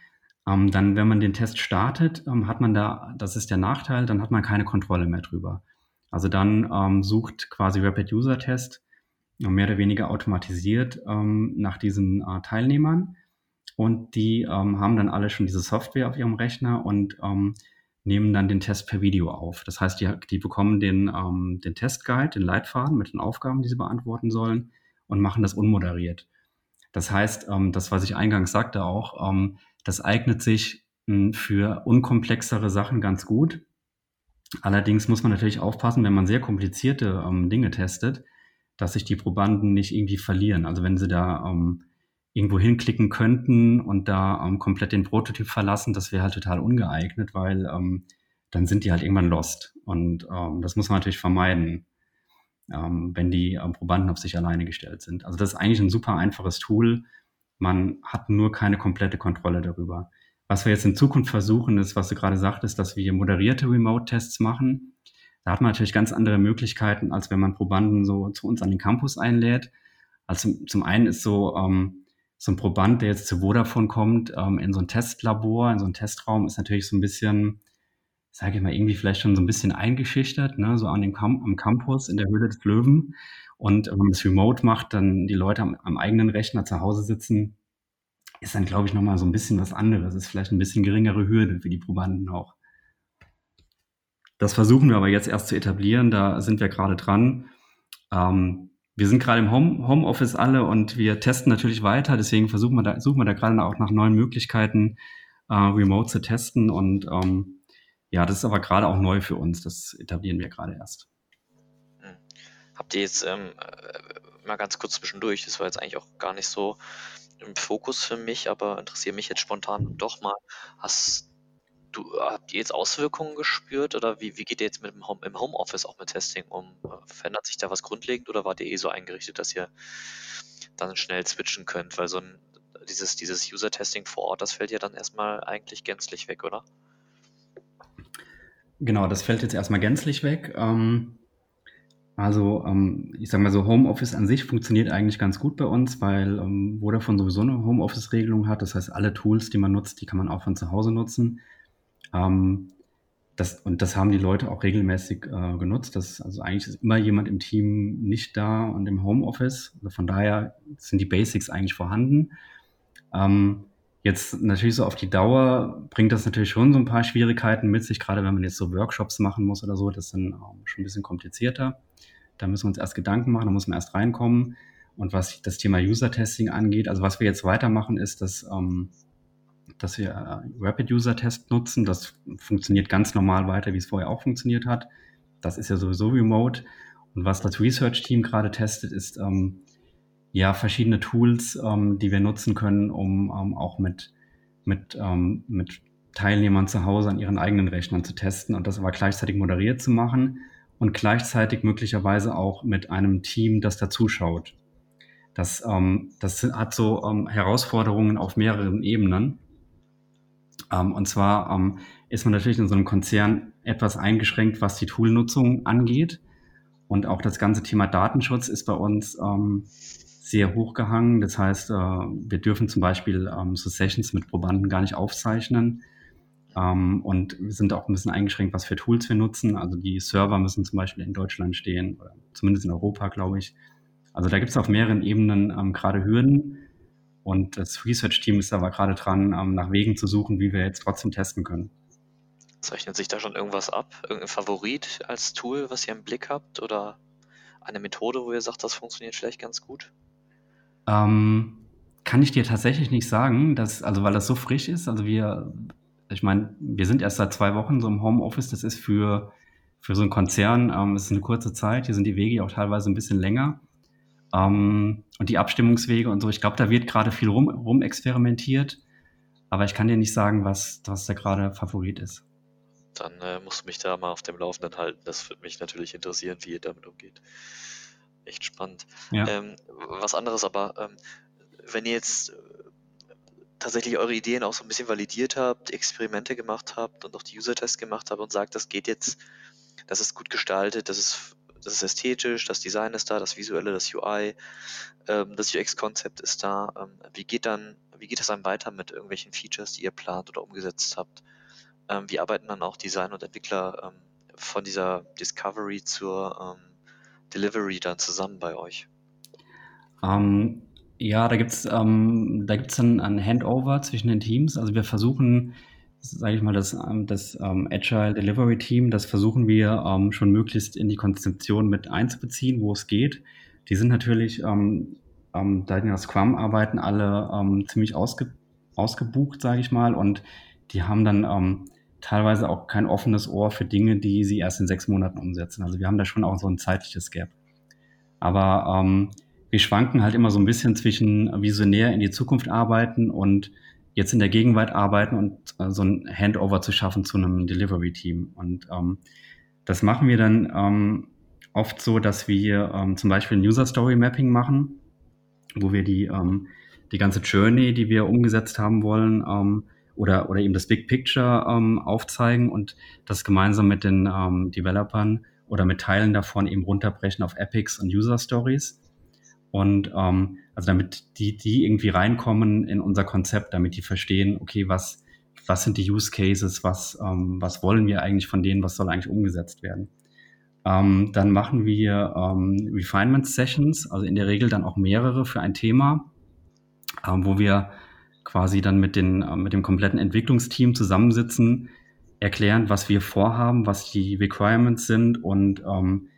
Ähm, dann, wenn man den Test startet, ähm, hat man da, das ist der Nachteil, dann hat man keine Kontrolle mehr drüber. Also dann ähm, sucht quasi Rapid User Test äh, mehr oder weniger automatisiert ähm, nach diesen äh, Teilnehmern und die ähm, haben dann alle schon diese Software auf ihrem Rechner und ähm, nehmen dann den Test per Video auf. Das heißt, die, die bekommen den, den Testguide, den Leitfaden mit den Aufgaben, die sie beantworten sollen und machen das unmoderiert. Das heißt, das, was ich eingangs sagte auch, das eignet sich hm, für unkomplexere Sachen ganz gut. Allerdings muss man natürlich aufpassen, wenn man sehr komplizierte ähm, Dinge testet, dass sich die Probanden nicht irgendwie verlieren. Also wenn sie da ähm, irgendwo hinklicken könnten und da ähm, komplett den Prototyp verlassen, das wäre halt total ungeeignet, weil ähm, dann sind die halt irgendwann lost. Und ähm, das muss man natürlich vermeiden, ähm, wenn die Probanden auf sich alleine gestellt sind. Also das ist eigentlich ein super einfaches Tool, man hat nur keine komplette Kontrolle darüber. Was wir jetzt in Zukunft versuchen, ist, was du gerade sagtest, dass wir moderierte Remote-Tests machen. Da hat man natürlich ganz andere Möglichkeiten, als wenn man Probanden so zu uns an den Campus einlädt. Also zum, einen ist so, ähm, so ein Proband, der jetzt zu Vodafone kommt, ähm, in so ein Testlabor, in so einen Testraum, ist natürlich so ein bisschen, sage ich mal, irgendwie vielleicht schon so ein bisschen eingeschüchtert, ne? so an dem Cam am Campus in der Höhle des Löwen. Und wenn man das remote macht, dann die Leute am, am eigenen Rechner zu Hause sitzen, ist dann, glaube ich, nochmal so ein bisschen was anderes. Ist vielleicht ein bisschen geringere Hürde für die Probanden auch. Das versuchen wir aber jetzt erst zu etablieren. Da sind wir gerade dran. Ähm, wir sind gerade im Home, Homeoffice alle und wir testen natürlich weiter. Deswegen versuchen wir da, suchen wir da gerade auch nach neuen Möglichkeiten, äh, remote zu testen. Und ähm, ja, das ist aber gerade auch neu für uns. Das etablieren wir gerade erst. Habt ihr jetzt ähm, äh, mal ganz kurz zwischendurch, das war jetzt eigentlich auch gar nicht so im Fokus für mich, aber interessiert mich jetzt spontan doch mal. Hast du, habt ihr jetzt Auswirkungen gespürt oder wie, wie geht ihr jetzt mit dem Home, im Homeoffice auch mit Testing um? Verändert sich da was grundlegend oder wart ihr eh so eingerichtet, dass ihr dann schnell switchen könnt? Weil so ein, dieses, dieses User-Testing vor Ort, das fällt ja dann erstmal eigentlich gänzlich weg, oder? Genau, das fällt jetzt erstmal gänzlich weg. Ähm, also, ähm, ich sage mal so, Homeoffice an sich funktioniert eigentlich ganz gut bei uns, weil ähm, Vodafone sowieso eine Homeoffice-Regelung hat. Das heißt, alle Tools, die man nutzt, die kann man auch von zu Hause nutzen. Ähm, das, und das haben die Leute auch regelmäßig äh, genutzt. Das, also eigentlich ist immer jemand im Team nicht da und im Homeoffice. Also von daher sind die Basics eigentlich vorhanden. Ähm, jetzt natürlich so auf die Dauer bringt das natürlich schon so ein paar Schwierigkeiten mit sich, gerade wenn man jetzt so Workshops machen muss oder so. Das ist dann schon ein bisschen komplizierter. Da müssen wir uns erst Gedanken machen, da muss man erst reinkommen. Und was das Thema User-Testing angeht, also was wir jetzt weitermachen, ist, dass ähm, dass wir äh, Rapid User Test nutzen. Das funktioniert ganz normal weiter, wie es vorher auch funktioniert hat. Das ist ja sowieso remote. Und was das Research Team gerade testet, ist ähm, ja verschiedene Tools, ähm, die wir nutzen können, um ähm, auch mit, mit, ähm, mit Teilnehmern zu Hause an ihren eigenen Rechnern zu testen und das aber gleichzeitig moderiert zu machen und gleichzeitig möglicherweise auch mit einem Team, das da zuschaut. Das, ähm, das hat so ähm, Herausforderungen auf mehreren Ebenen. Ähm, und zwar ist man natürlich in so einem Konzern etwas eingeschränkt, was die Toolnutzung angeht. Und auch das ganze Thema Datenschutz ist bei uns ähm, sehr hochgehangen. Das heißt, äh, wir dürfen zum Beispiel ähm, so Sessions mit Probanden gar nicht aufzeichnen. Ähm, und wir sind auch ein bisschen eingeschränkt, was für Tools wir nutzen. Also die Server müssen zum Beispiel in Deutschland stehen, oder zumindest in Europa, glaube ich. Also da gibt es auf mehreren Ebenen ähm, gerade Hürden. Und das Research-Team ist aber gerade dran, nach Wegen zu suchen, wie wir jetzt trotzdem testen können. Zeichnet sich da schon irgendwas ab? Irgendein Favorit als Tool, was ihr im Blick habt? Oder eine Methode, wo ihr sagt, das funktioniert vielleicht ganz gut? Ähm, kann ich dir tatsächlich nicht sagen, dass, also weil das so frisch ist. Also wir, ich meine, wir sind erst seit zwei Wochen so im Homeoffice. Das ist für, für so einen Konzern, ähm, ist eine kurze Zeit. Hier sind die Wege auch teilweise ein bisschen länger. Ähm, und die Abstimmungswege und so. Ich glaube, da wird gerade viel rum, rum experimentiert. Aber ich kann dir nicht sagen, was, was da gerade Favorit ist. Dann äh, musst du mich da mal auf dem Laufenden halten. Das würde mich natürlich interessieren, wie ihr damit umgeht. Echt spannend. Ja. Ähm, was anderes aber, ähm, wenn ihr jetzt äh, tatsächlich eure Ideen auch so ein bisschen validiert habt, Experimente gemacht habt und auch die User-Tests gemacht habt und sagt, das geht jetzt, das ist gut gestaltet, das ist das ist ästhetisch, das Design ist da, das Visuelle, das UI, ähm, das UX-Konzept ist da. Ähm, wie geht dann, wie geht es dann weiter mit irgendwelchen Features, die ihr plant oder umgesetzt habt? Ähm, wie arbeiten dann auch Design und Entwickler ähm, von dieser Discovery zur ähm, Delivery dann zusammen bei euch? Ähm, ja, da gibt es ähm, dann ein Handover zwischen den Teams. Also wir versuchen sage ich mal, das, ähm, das ähm, Agile Delivery Team, das versuchen wir ähm, schon möglichst in die Konzeption mit einzubeziehen, wo es geht. Die sind natürlich, ähm, ähm, da die nach Scrum arbeiten, alle ähm, ziemlich ausge, ausgebucht, sage ich mal, und die haben dann ähm, teilweise auch kein offenes Ohr für Dinge, die sie erst in sechs Monaten umsetzen. Also wir haben da schon auch so ein zeitliches Gap. Aber ähm, wir schwanken halt immer so ein bisschen zwischen visionär in die Zukunft arbeiten und jetzt in der Gegenwart arbeiten und äh, so ein Handover zu schaffen zu einem Delivery-Team. Und ähm, das machen wir dann ähm, oft so, dass wir ähm, zum Beispiel ein User-Story-Mapping machen, wo wir die, ähm, die ganze Journey, die wir umgesetzt haben wollen, ähm, oder, oder eben das Big Picture ähm, aufzeigen und das gemeinsam mit den ähm, Developern oder mit Teilen davon eben runterbrechen auf Epics und User Stories. Und ähm, also damit die, die irgendwie reinkommen in unser Konzept, damit die verstehen, okay, was, was sind die Use Cases, was, ähm, was wollen wir eigentlich von denen, was soll eigentlich umgesetzt werden. Ähm, dann machen wir ähm, Refinement Sessions, also in der Regel dann auch mehrere für ein Thema, ähm, wo wir quasi dann mit, den, äh, mit dem kompletten Entwicklungsteam zusammensitzen, erklären, was wir vorhaben, was die Requirements sind und ähm,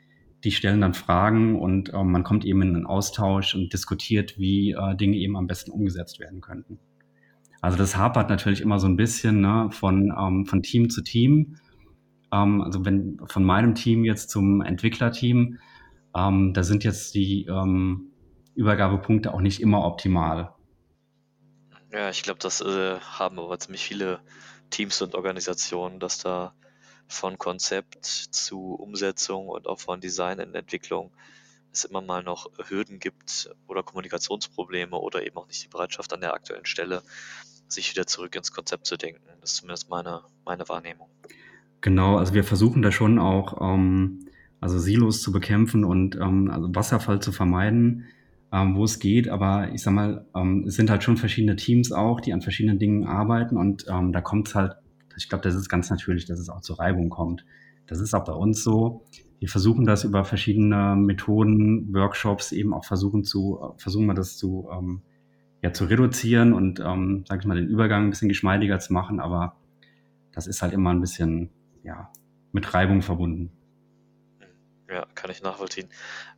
die stellen dann Fragen und ähm, man kommt eben in einen Austausch und diskutiert, wie äh, Dinge eben am besten umgesetzt werden könnten. Also das hapert natürlich immer so ein bisschen ne, von, ähm, von Team zu Team. Ähm, also wenn von meinem Team jetzt zum Entwicklerteam, ähm, da sind jetzt die ähm, Übergabepunkte auch nicht immer optimal. Ja, ich glaube, das äh, haben aber ziemlich viele Teams und Organisationen, dass da von Konzept zu Umsetzung und auch von Design in Entwicklung es immer mal noch Hürden gibt oder Kommunikationsprobleme oder eben auch nicht die Bereitschaft an der aktuellen Stelle, sich wieder zurück ins Konzept zu denken. Das ist zumindest meine, meine Wahrnehmung. Genau, also wir versuchen da schon auch ähm, also Silos zu bekämpfen und ähm, also Wasserfall zu vermeiden, ähm, wo es geht. Aber ich sag mal, ähm, es sind halt schon verschiedene Teams auch, die an verschiedenen Dingen arbeiten und ähm, da kommt es halt, ich glaube, das ist ganz natürlich, dass es auch zur Reibung kommt. Das ist auch bei uns so. Wir versuchen das über verschiedene Methoden, Workshops eben auch versuchen zu, versuchen wir das zu, ähm, ja, zu reduzieren und, ähm, sag ich mal, den Übergang ein bisschen geschmeidiger zu machen. Aber das ist halt immer ein bisschen, ja, mit Reibung verbunden. Ja, kann ich nachvollziehen.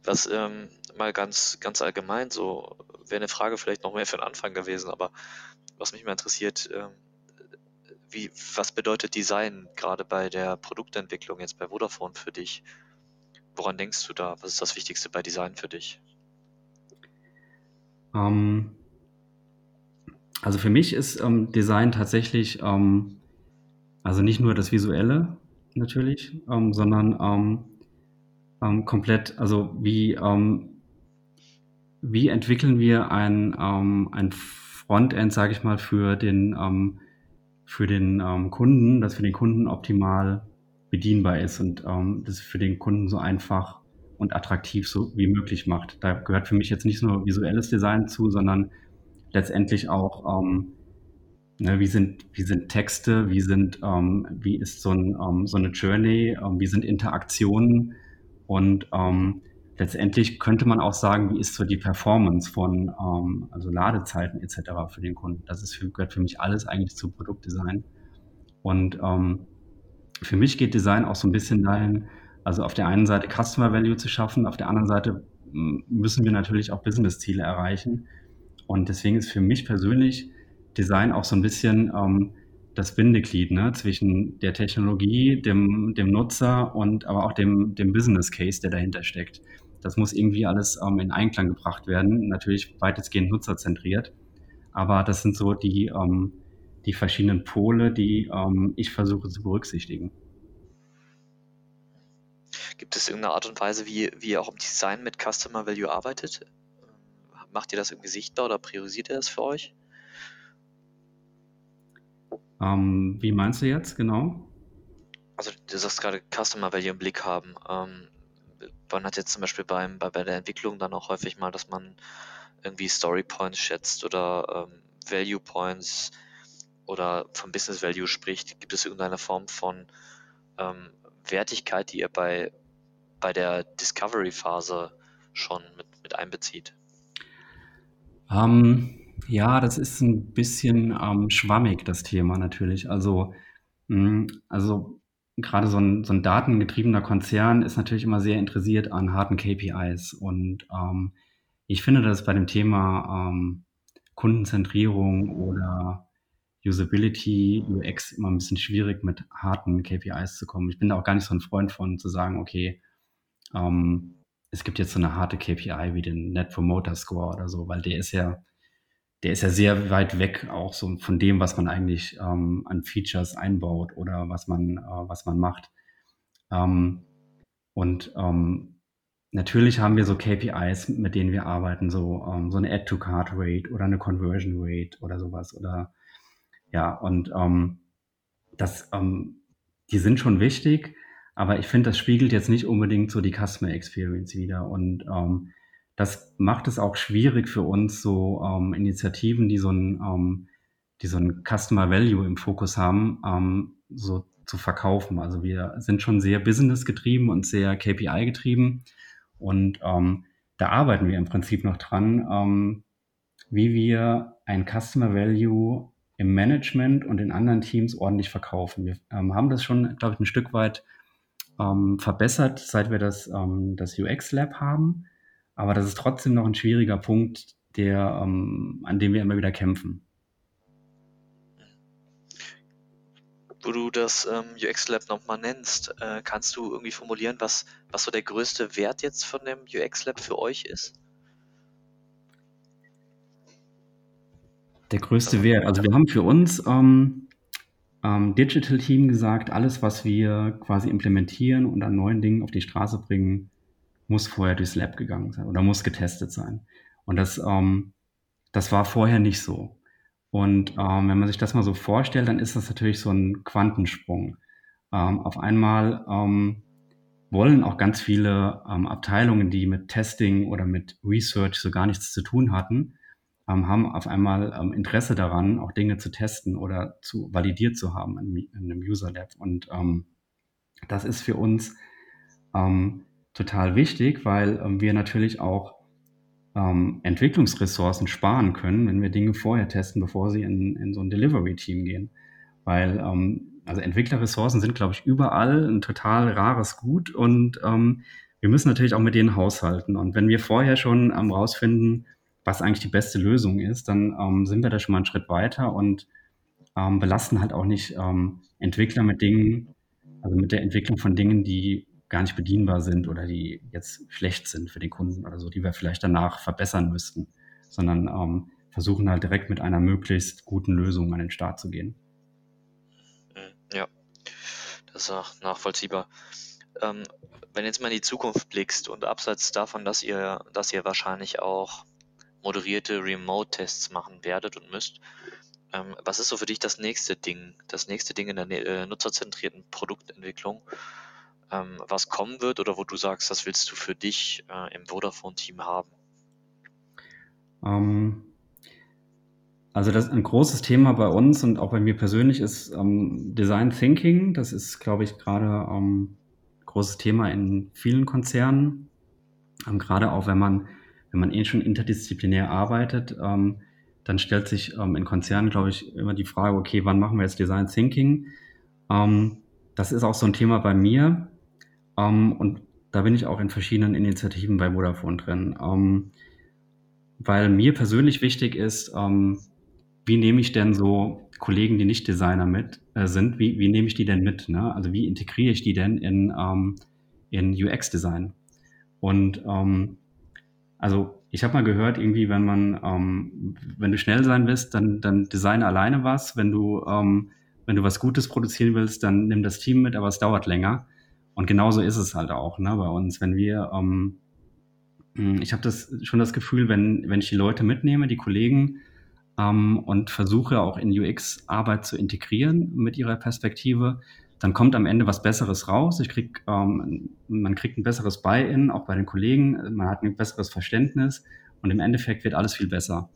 Was ähm, mal ganz, ganz allgemein so, wäre eine Frage vielleicht noch mehr für den Anfang gewesen, aber was mich mal interessiert, ähm, wie, was bedeutet Design gerade bei der Produktentwicklung jetzt bei Vodafone für dich? Woran denkst du da? Was ist das Wichtigste bei Design für dich? Ähm, also für mich ist ähm, Design tatsächlich, ähm, also nicht nur das Visuelle natürlich, ähm, sondern ähm, komplett, also wie, ähm, wie entwickeln wir ein, ähm, ein Frontend, sage ich mal, für den, ähm, für den ähm, Kunden, das für den Kunden optimal bedienbar ist und ähm, das für den Kunden so einfach und attraktiv so wie möglich macht. Da gehört für mich jetzt nicht nur visuelles Design zu, sondern letztendlich auch ne, wie sind wie sind Texte, wie sind wie ist so, ein, so eine Journey, wie sind Interaktionen, und ähm, letztendlich könnte man auch sagen, wie ist so die Performance von ähm, also Ladezeiten etc. für den Kunden. Das ist für, gehört für mich alles eigentlich zu Produktdesign. Und ähm, für mich geht Design auch so ein bisschen dahin, also auf der einen Seite Customer Value zu schaffen, auf der anderen Seite müssen wir natürlich auch Business-Ziele erreichen. Und deswegen ist für mich persönlich Design auch so ein bisschen ähm, das Bindeglied ne, zwischen der Technologie, dem, dem Nutzer und aber auch dem, dem Business Case, der dahinter steckt. Das muss irgendwie alles ähm, in Einklang gebracht werden. Natürlich weitestgehend nutzerzentriert. Aber das sind so die, ähm, die verschiedenen Pole, die ähm, ich versuche zu berücksichtigen. Gibt es irgendeine Art und Weise, wie, wie ihr auch im Design mit Customer Value arbeitet? Macht ihr das irgendwie sichtbar oder priorisiert ihr das für euch? Ähm, wie meinst du jetzt genau? Also du sagst gerade Customer Value im Blick haben. Ähm, man hat jetzt zum Beispiel beim, bei, bei der Entwicklung dann auch häufig mal, dass man irgendwie Story Points schätzt oder ähm, Value Points oder vom Business Value spricht. Gibt es irgendeine Form von ähm, Wertigkeit, die ihr bei, bei der Discovery-Phase schon mit, mit einbezieht? Ähm, ja, das ist ein bisschen ähm, schwammig, das Thema natürlich. Also, mh, hm, also gerade so ein, so ein datengetriebener Konzern ist natürlich immer sehr interessiert an harten KPIs. Und ähm, ich finde das bei dem Thema ähm, Kundenzentrierung oder Usability, UX immer ein bisschen schwierig, mit harten KPIs zu kommen. Ich bin da auch gar nicht so ein Freund von, zu sagen, okay, ähm, es gibt jetzt so eine harte KPI wie den Net Promoter Score oder so, weil der ist ja der ist ja sehr weit weg auch so von dem, was man eigentlich ähm, an Features einbaut oder was man, äh, was man macht. Ähm, und ähm, natürlich haben wir so KPIs, mit denen wir arbeiten, so, ähm, so eine Add-to-Card-Rate oder eine Conversion-Rate oder sowas oder Ja, und ähm, das, ähm, die sind schon wichtig, aber ich finde, das spiegelt jetzt nicht unbedingt so die Customer Experience wieder. Und das macht es auch schwierig für uns, so ähm, Initiativen, die so ein, ähm, die so ein Customer Value im Fokus haben, ähm, so zu verkaufen. Also wir sind schon sehr business getrieben und sehr KPI getrieben. Und ähm, da arbeiten wir im Prinzip noch dran, ähm, wie wir ein Customer Value im Management und in anderen Teams ordentlich verkaufen. Wir ähm, haben das schon, glaube ich, ein Stück weit verbessert, seit wir das, das UX Lab haben. Aber das ist trotzdem noch ein schwieriger Punkt, der, ähm, an dem wir immer wieder kämpfen. Wo du das ähm, UX Lab nochmal nennst, äh, kannst du irgendwie formulieren, was, was so der größte Wert jetzt von dem UX Lab für euch ist? Der größte Wert. Also wir haben für uns ähm, ähm, Digital Team gesagt, alles, was wir quasi implementieren und an neuen Dingen auf die Straße bringen, muss vorher durchs Lab gegangen sein oder muss getestet sein. Und das, ähm, das war vorher nicht so. Und ähm, wenn man sich das mal so vorstellt, dann ist das natürlich so ein Quantensprung. Ähm, auf einmal ähm, wollen auch ganz viele ähm, Abteilungen, die mit Testing oder mit Research so gar nichts zu tun hatten, ähm, haben auf einmal Interesse daran, auch Dinge zu testen oder zu validiert zu haben in, in einem User Lab. Und das ist für uns ähm, total wichtig, weil ähm, wir natürlich auch ähm, Entwicklungsressourcen sparen können, wenn wir Dinge vorher testen, bevor sie in, in so ein Delivery-Team gehen. Weil also Entwicklerressourcen sind, glaube ich, überall ein total rares Gut und wir müssen natürlich auch mit denen haushalten. Und wenn wir vorher schon ähm, rausfinden, was eigentlich die beste Lösung ist, dann ähm, sind wir da schon mal einen Schritt weiter und ähm, belasten halt auch nicht ähm, Entwickler mit Dingen, also mit der Entwicklung von Dingen, die gar nicht bedienbar sind oder die jetzt schlecht sind für den Kunden oder so, die wir vielleicht danach verbessern müssten, sondern ähm, versuchen halt direkt mit einer möglichst guten Lösung an den Start zu gehen. Hm, ja, das ist auch nachvollziehbar. Ähm, wenn jetzt mal in die Zukunft blickst und abseits davon, dass ihr, dass ihr wahrscheinlich auch moderierte Remote-Tests machen werdet und müsst. Ähm, was ist so für dich das nächste Ding, das nächste Ding in der äh, nutzerzentrierten Produktentwicklung, ähm, was kommen wird oder wo du sagst, das willst du für dich äh, im Vodafone-Team haben? Ähm, also das ein großes Thema bei uns und auch bei mir persönlich ist ähm, Design Thinking. Das ist, glaube ich, gerade ähm, großes Thema in vielen Konzernen. Ähm, gerade auch wenn man wenn man eh schon interdisziplinär arbeitet, ähm, dann stellt sich in Konzernen, glaube ich, immer die Frage, okay, wann machen wir jetzt Design Thinking? Das ist auch so ein Thema bei mir ähm, und da bin ich auch in verschiedenen Initiativen bei Vodafone drin, ähm, weil mir persönlich wichtig ist, ähm, wie nehme ich denn so Kollegen, die nicht Designer mit äh, sind, wie, wie nehme ich die denn mit? Ne? Also wie integriere ich die denn in, in UX-Design? Und ähm, also ich habe mal gehört, irgendwie, wenn man, ähm, wenn du schnell sein willst, dann, dann design alleine was. Wenn du, ähm, wenn du was Gutes produzieren willst, dann nimm das Team mit, aber es dauert länger. Und genauso ist es halt auch ne, bei uns. Wenn wir, ähm, hm, ich habe das schon das Gefühl, wenn, wenn ich die Leute mitnehme, die Kollegen, ähm, und versuche auch in UX-Arbeit zu integrieren mit ihrer Perspektive, dann kommt am Ende was Besseres raus. Ich krieg, ähm, man kriegt ein besseres Buy-in, auch bei den Kollegen. Man hat ein besseres Verständnis und im Endeffekt wird alles viel besser.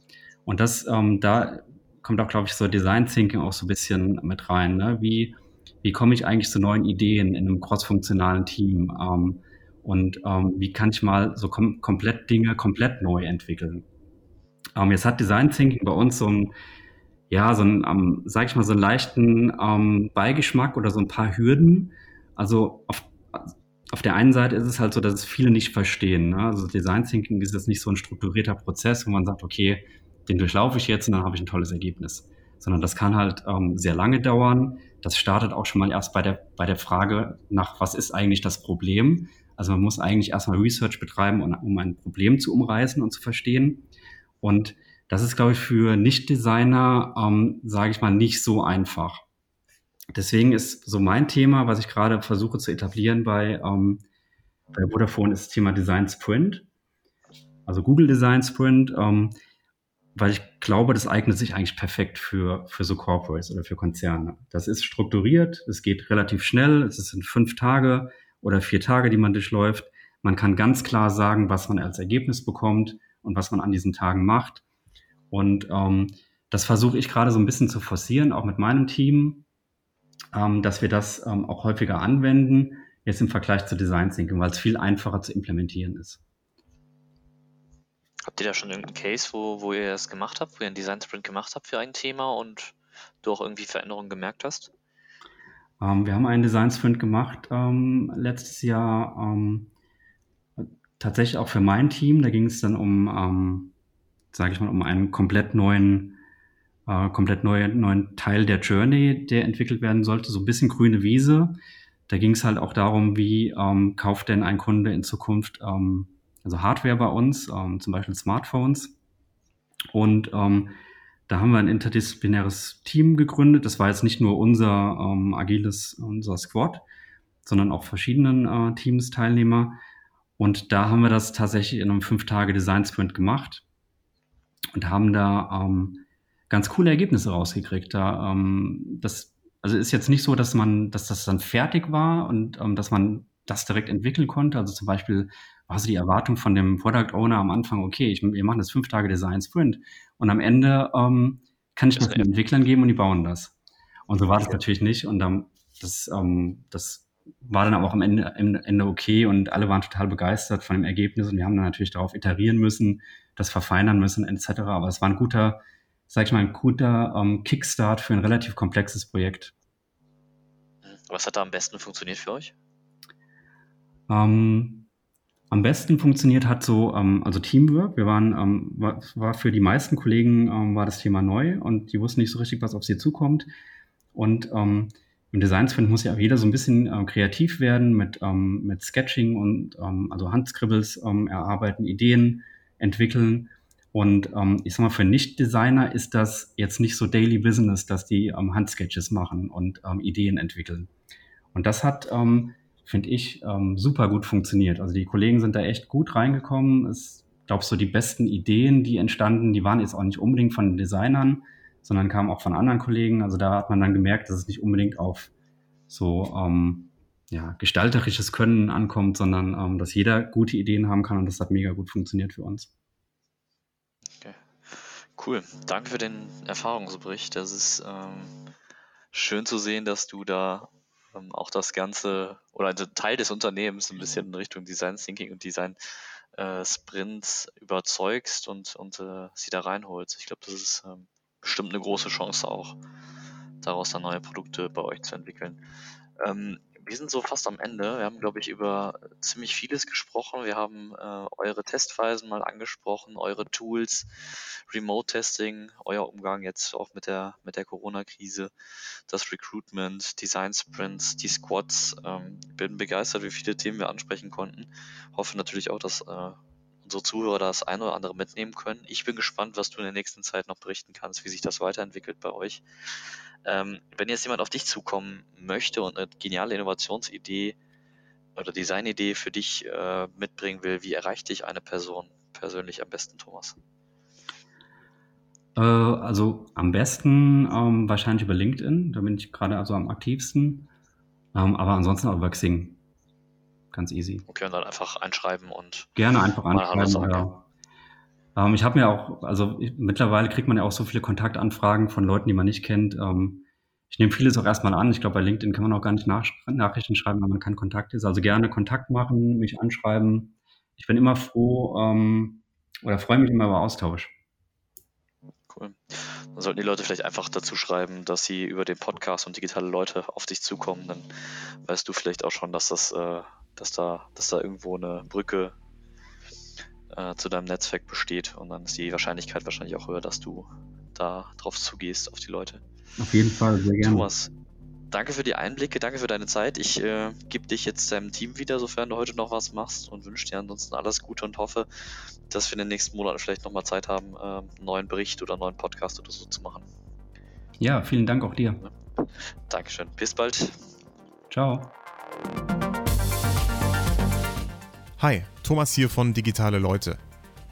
Und das, ähm, da kommt auch, glaube ich, so Design Thinking auch so ein bisschen mit rein. Ne? Wie, wie komme ich eigentlich zu neuen Ideen in einem crossfunktionalen Team? Ähm, und ähm, wie kann ich mal so kom komplett Dinge komplett neu entwickeln? Ähm, jetzt hat Design Thinking bei uns so ein ja, so einen, ähm, sag ich mal, so einen leichten ähm, Beigeschmack oder so ein paar Hürden. Also auf, auf der einen Seite ist es halt so, dass es viele nicht verstehen. Ne? Also Design Thinking ist jetzt nicht so ein strukturierter Prozess, wo man sagt, okay, den durchlaufe ich jetzt und dann habe ich ein tolles Ergebnis. Sondern das kann halt ähm, sehr lange dauern. Das startet auch schon mal erst bei der, bei der Frage nach, was ist eigentlich das Problem? Also man muss eigentlich erstmal Research betreiben, um ein Problem zu umreißen und zu verstehen. Und das ist, glaube ich, für Nicht-Designer, ähm, sage ich mal, nicht so einfach. Deswegen ist so mein Thema, was ich gerade versuche zu etablieren bei, ähm, bei Vodafone, ist das Thema Design Sprint. Also Google Design Sprint. Ähm, weil ich glaube, das eignet sich eigentlich perfekt für, für so Corporates oder für Konzerne. Das ist strukturiert, es geht relativ schnell, es sind fünf Tage oder vier Tage, die man durchläuft. Man kann ganz klar sagen, was man als Ergebnis bekommt und was man an diesen Tagen macht. Und ähm, das versuche ich gerade so ein bisschen zu forcieren, auch mit meinem Team, ähm, dass wir das ähm, auch häufiger anwenden, jetzt im Vergleich zu Design Thinking, weil es viel einfacher zu implementieren ist. Habt ihr da schon irgendeinen Case, wo, wo ihr das gemacht habt, wo ihr einen Design Sprint gemacht habt für ein Thema und du auch irgendwie Veränderungen gemerkt hast? Ähm, wir haben einen Design Sprint gemacht ähm, letztes Jahr, ähm, tatsächlich auch für mein Team. Da ging es dann um, ähm, sage ich mal, um einen komplett neuen, äh, komplett neue, neuen Teil der Journey, der entwickelt werden sollte. So ein bisschen grüne Wiese. Da ging es halt auch darum, wie ähm, kauft denn ein Kunde in Zukunft ähm, also Hardware bei uns, ähm, zum Beispiel Smartphones. Und ähm, da haben wir ein interdisziplinäres Team gegründet. Das war jetzt nicht nur unser ähm, agiles, unser Squad, sondern auch verschiedenen äh, Teams Teilnehmer. Und da haben wir das tatsächlich in einem fünf Tage Design Sprint gemacht und haben da ähm, ganz coole Ergebnisse rausgekriegt. Da, ähm, das, also ist jetzt nicht so, dass man, dass das dann fertig war und ähm, dass man das direkt entwickeln konnte. Also zum Beispiel war so die Erwartung von dem Product Owner am Anfang, okay, ich, wir machen das fünf Tage Design Sprint und am Ende ähm, kann ich das den Entwicklern geben und die bauen das. Und so war das natürlich nicht und dann, das, ähm, das war dann aber auch am Ende, am Ende okay und alle waren total begeistert von dem Ergebnis und wir haben dann natürlich darauf iterieren müssen, das verfeinern müssen etc. Aber es war ein guter, sag ich mal, ein guter ähm, Kickstart für ein relativ komplexes Projekt. Was hat da am besten funktioniert für euch? Ähm, am besten funktioniert hat so, ähm, also Teamwork. Wir waren, ähm, war, war, für die meisten Kollegen ähm, war das Thema neu und die wussten nicht so richtig, was auf sie zukommt. Und ähm, im Design Sprint muss ja auch jeder so ein bisschen ähm, kreativ werden mit, ähm, mit Sketching und ähm, also Handscribbles ähm, erarbeiten, Ideen entwickeln. Und ich sag mal, für Nicht-Designer ist das jetzt nicht so Daily Business, dass die Handsketches machen und Ideen entwickeln. Und das hat finde ich, ähm, super gut funktioniert. Also die Kollegen sind da echt gut reingekommen. Ich glaube, so die besten Ideen, die entstanden, die waren jetzt auch nicht unbedingt von den Designern, sondern kamen auch von anderen Kollegen. Also da hat man dann gemerkt, dass es nicht unbedingt auf so ähm, ja, gestalterisches Können ankommt, sondern ähm, dass jeder gute Ideen haben kann und das hat mega gut funktioniert für uns. Cool. Danke für den Erfahrungsbericht. Das ist ähm, schön zu sehen, dass du da ähm, auch das Ganze oder ein Teil des Unternehmens ein bisschen in Richtung Design Thinking und Design äh, Sprints überzeugst und, und äh, sie da reinholst. Ich glaube, das ist ähm, bestimmt eine große Chance auch, daraus dann neue Produkte bei euch zu entwickeln. Ähm, wir sind so fast am Ende. Wir haben, glaube ich, über ziemlich vieles gesprochen. Wir haben äh, eure Testphasen mal angesprochen, eure Tools, Remote-Testing, euer Umgang jetzt auch mit der, mit der Corona-Krise, das Recruitment, Design-Sprints, die Squads. Ähm, bin begeistert, wie viele Themen wir ansprechen konnten. Hoffe natürlich auch, dass äh, unsere Zuhörer das ein oder andere mitnehmen können. Ich bin gespannt, was du in der nächsten Zeit noch berichten kannst, wie sich das weiterentwickelt bei euch. Ähm, wenn jetzt jemand auf dich zukommen möchte und eine geniale Innovationsidee oder Designidee für dich äh, mitbringen will, wie erreicht dich eine Person persönlich am besten, Thomas? Äh, also am besten ähm, wahrscheinlich über LinkedIn, da bin ich gerade also am aktivsten. Ähm, aber ansonsten auch über Xing. Ganz easy. Okay, und dann einfach einschreiben und. Gerne einfach einschreiben, ja. Ähm, ich habe mir auch, also ich, mittlerweile kriegt man ja auch so viele Kontaktanfragen von Leuten, die man nicht kennt. Ähm, ich nehme vieles auch erstmal an. Ich glaube, bei LinkedIn kann man auch gar nicht nach, Nachrichten schreiben, wenn man kein Kontakt ist. Also gerne Kontakt machen, mich anschreiben. Ich bin immer froh ähm, oder freue mich immer über Austausch. Cool. Dann sollten die Leute vielleicht einfach dazu schreiben, dass sie über den Podcast und digitale Leute auf dich zukommen. Dann weißt du vielleicht auch schon, dass das, äh, dass da, dass da irgendwo eine Brücke äh, zu deinem Netzwerk besteht und dann ist die Wahrscheinlichkeit wahrscheinlich auch höher, dass du da drauf zugehst, auf die Leute. Auf jeden Fall, sehr gerne. Thomas, danke für die Einblicke, danke für deine Zeit. Ich äh, gebe dich jetzt deinem Team wieder, sofern du heute noch was machst und wünsche dir ansonsten alles Gute und hoffe, dass wir in den nächsten Monaten vielleicht nochmal Zeit haben, äh, einen neuen Bericht oder einen neuen Podcast oder so zu machen. Ja, vielen Dank auch dir. Dankeschön. Bis bald. Ciao. Hi, Thomas hier von Digitale Leute.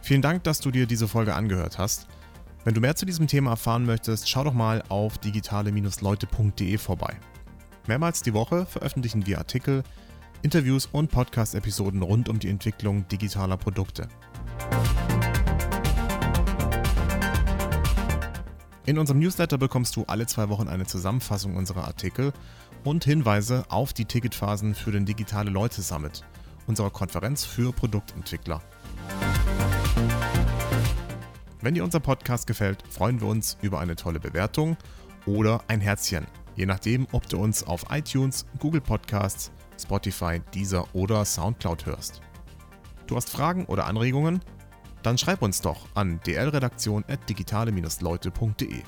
Vielen Dank, dass du dir diese Folge angehört hast. Wenn du mehr zu diesem Thema erfahren möchtest, schau doch mal auf digitale-leute.de vorbei. Mehrmals die Woche veröffentlichen wir Artikel, Interviews und Podcast-Episoden rund um die Entwicklung digitaler Produkte. In unserem Newsletter bekommst du alle zwei Wochen eine Zusammenfassung unserer Artikel und Hinweise auf die Ticketphasen für den Digitale Leute Summit, unserer Konferenz für Produktentwickler. Wenn dir unser Podcast gefällt, freuen wir uns über eine tolle Bewertung oder ein Herzchen, je nachdem, ob du uns auf iTunes, Google Podcasts, Spotify, Deezer oder Soundcloud hörst. Du hast Fragen oder Anregungen? Dann schreib uns doch an dlredaktion.digitale-leute.de.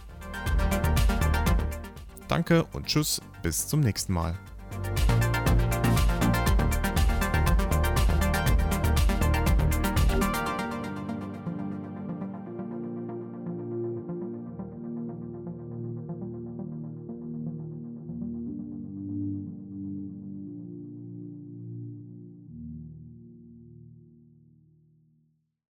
Danke und tschüss, bis zum nächsten Mal.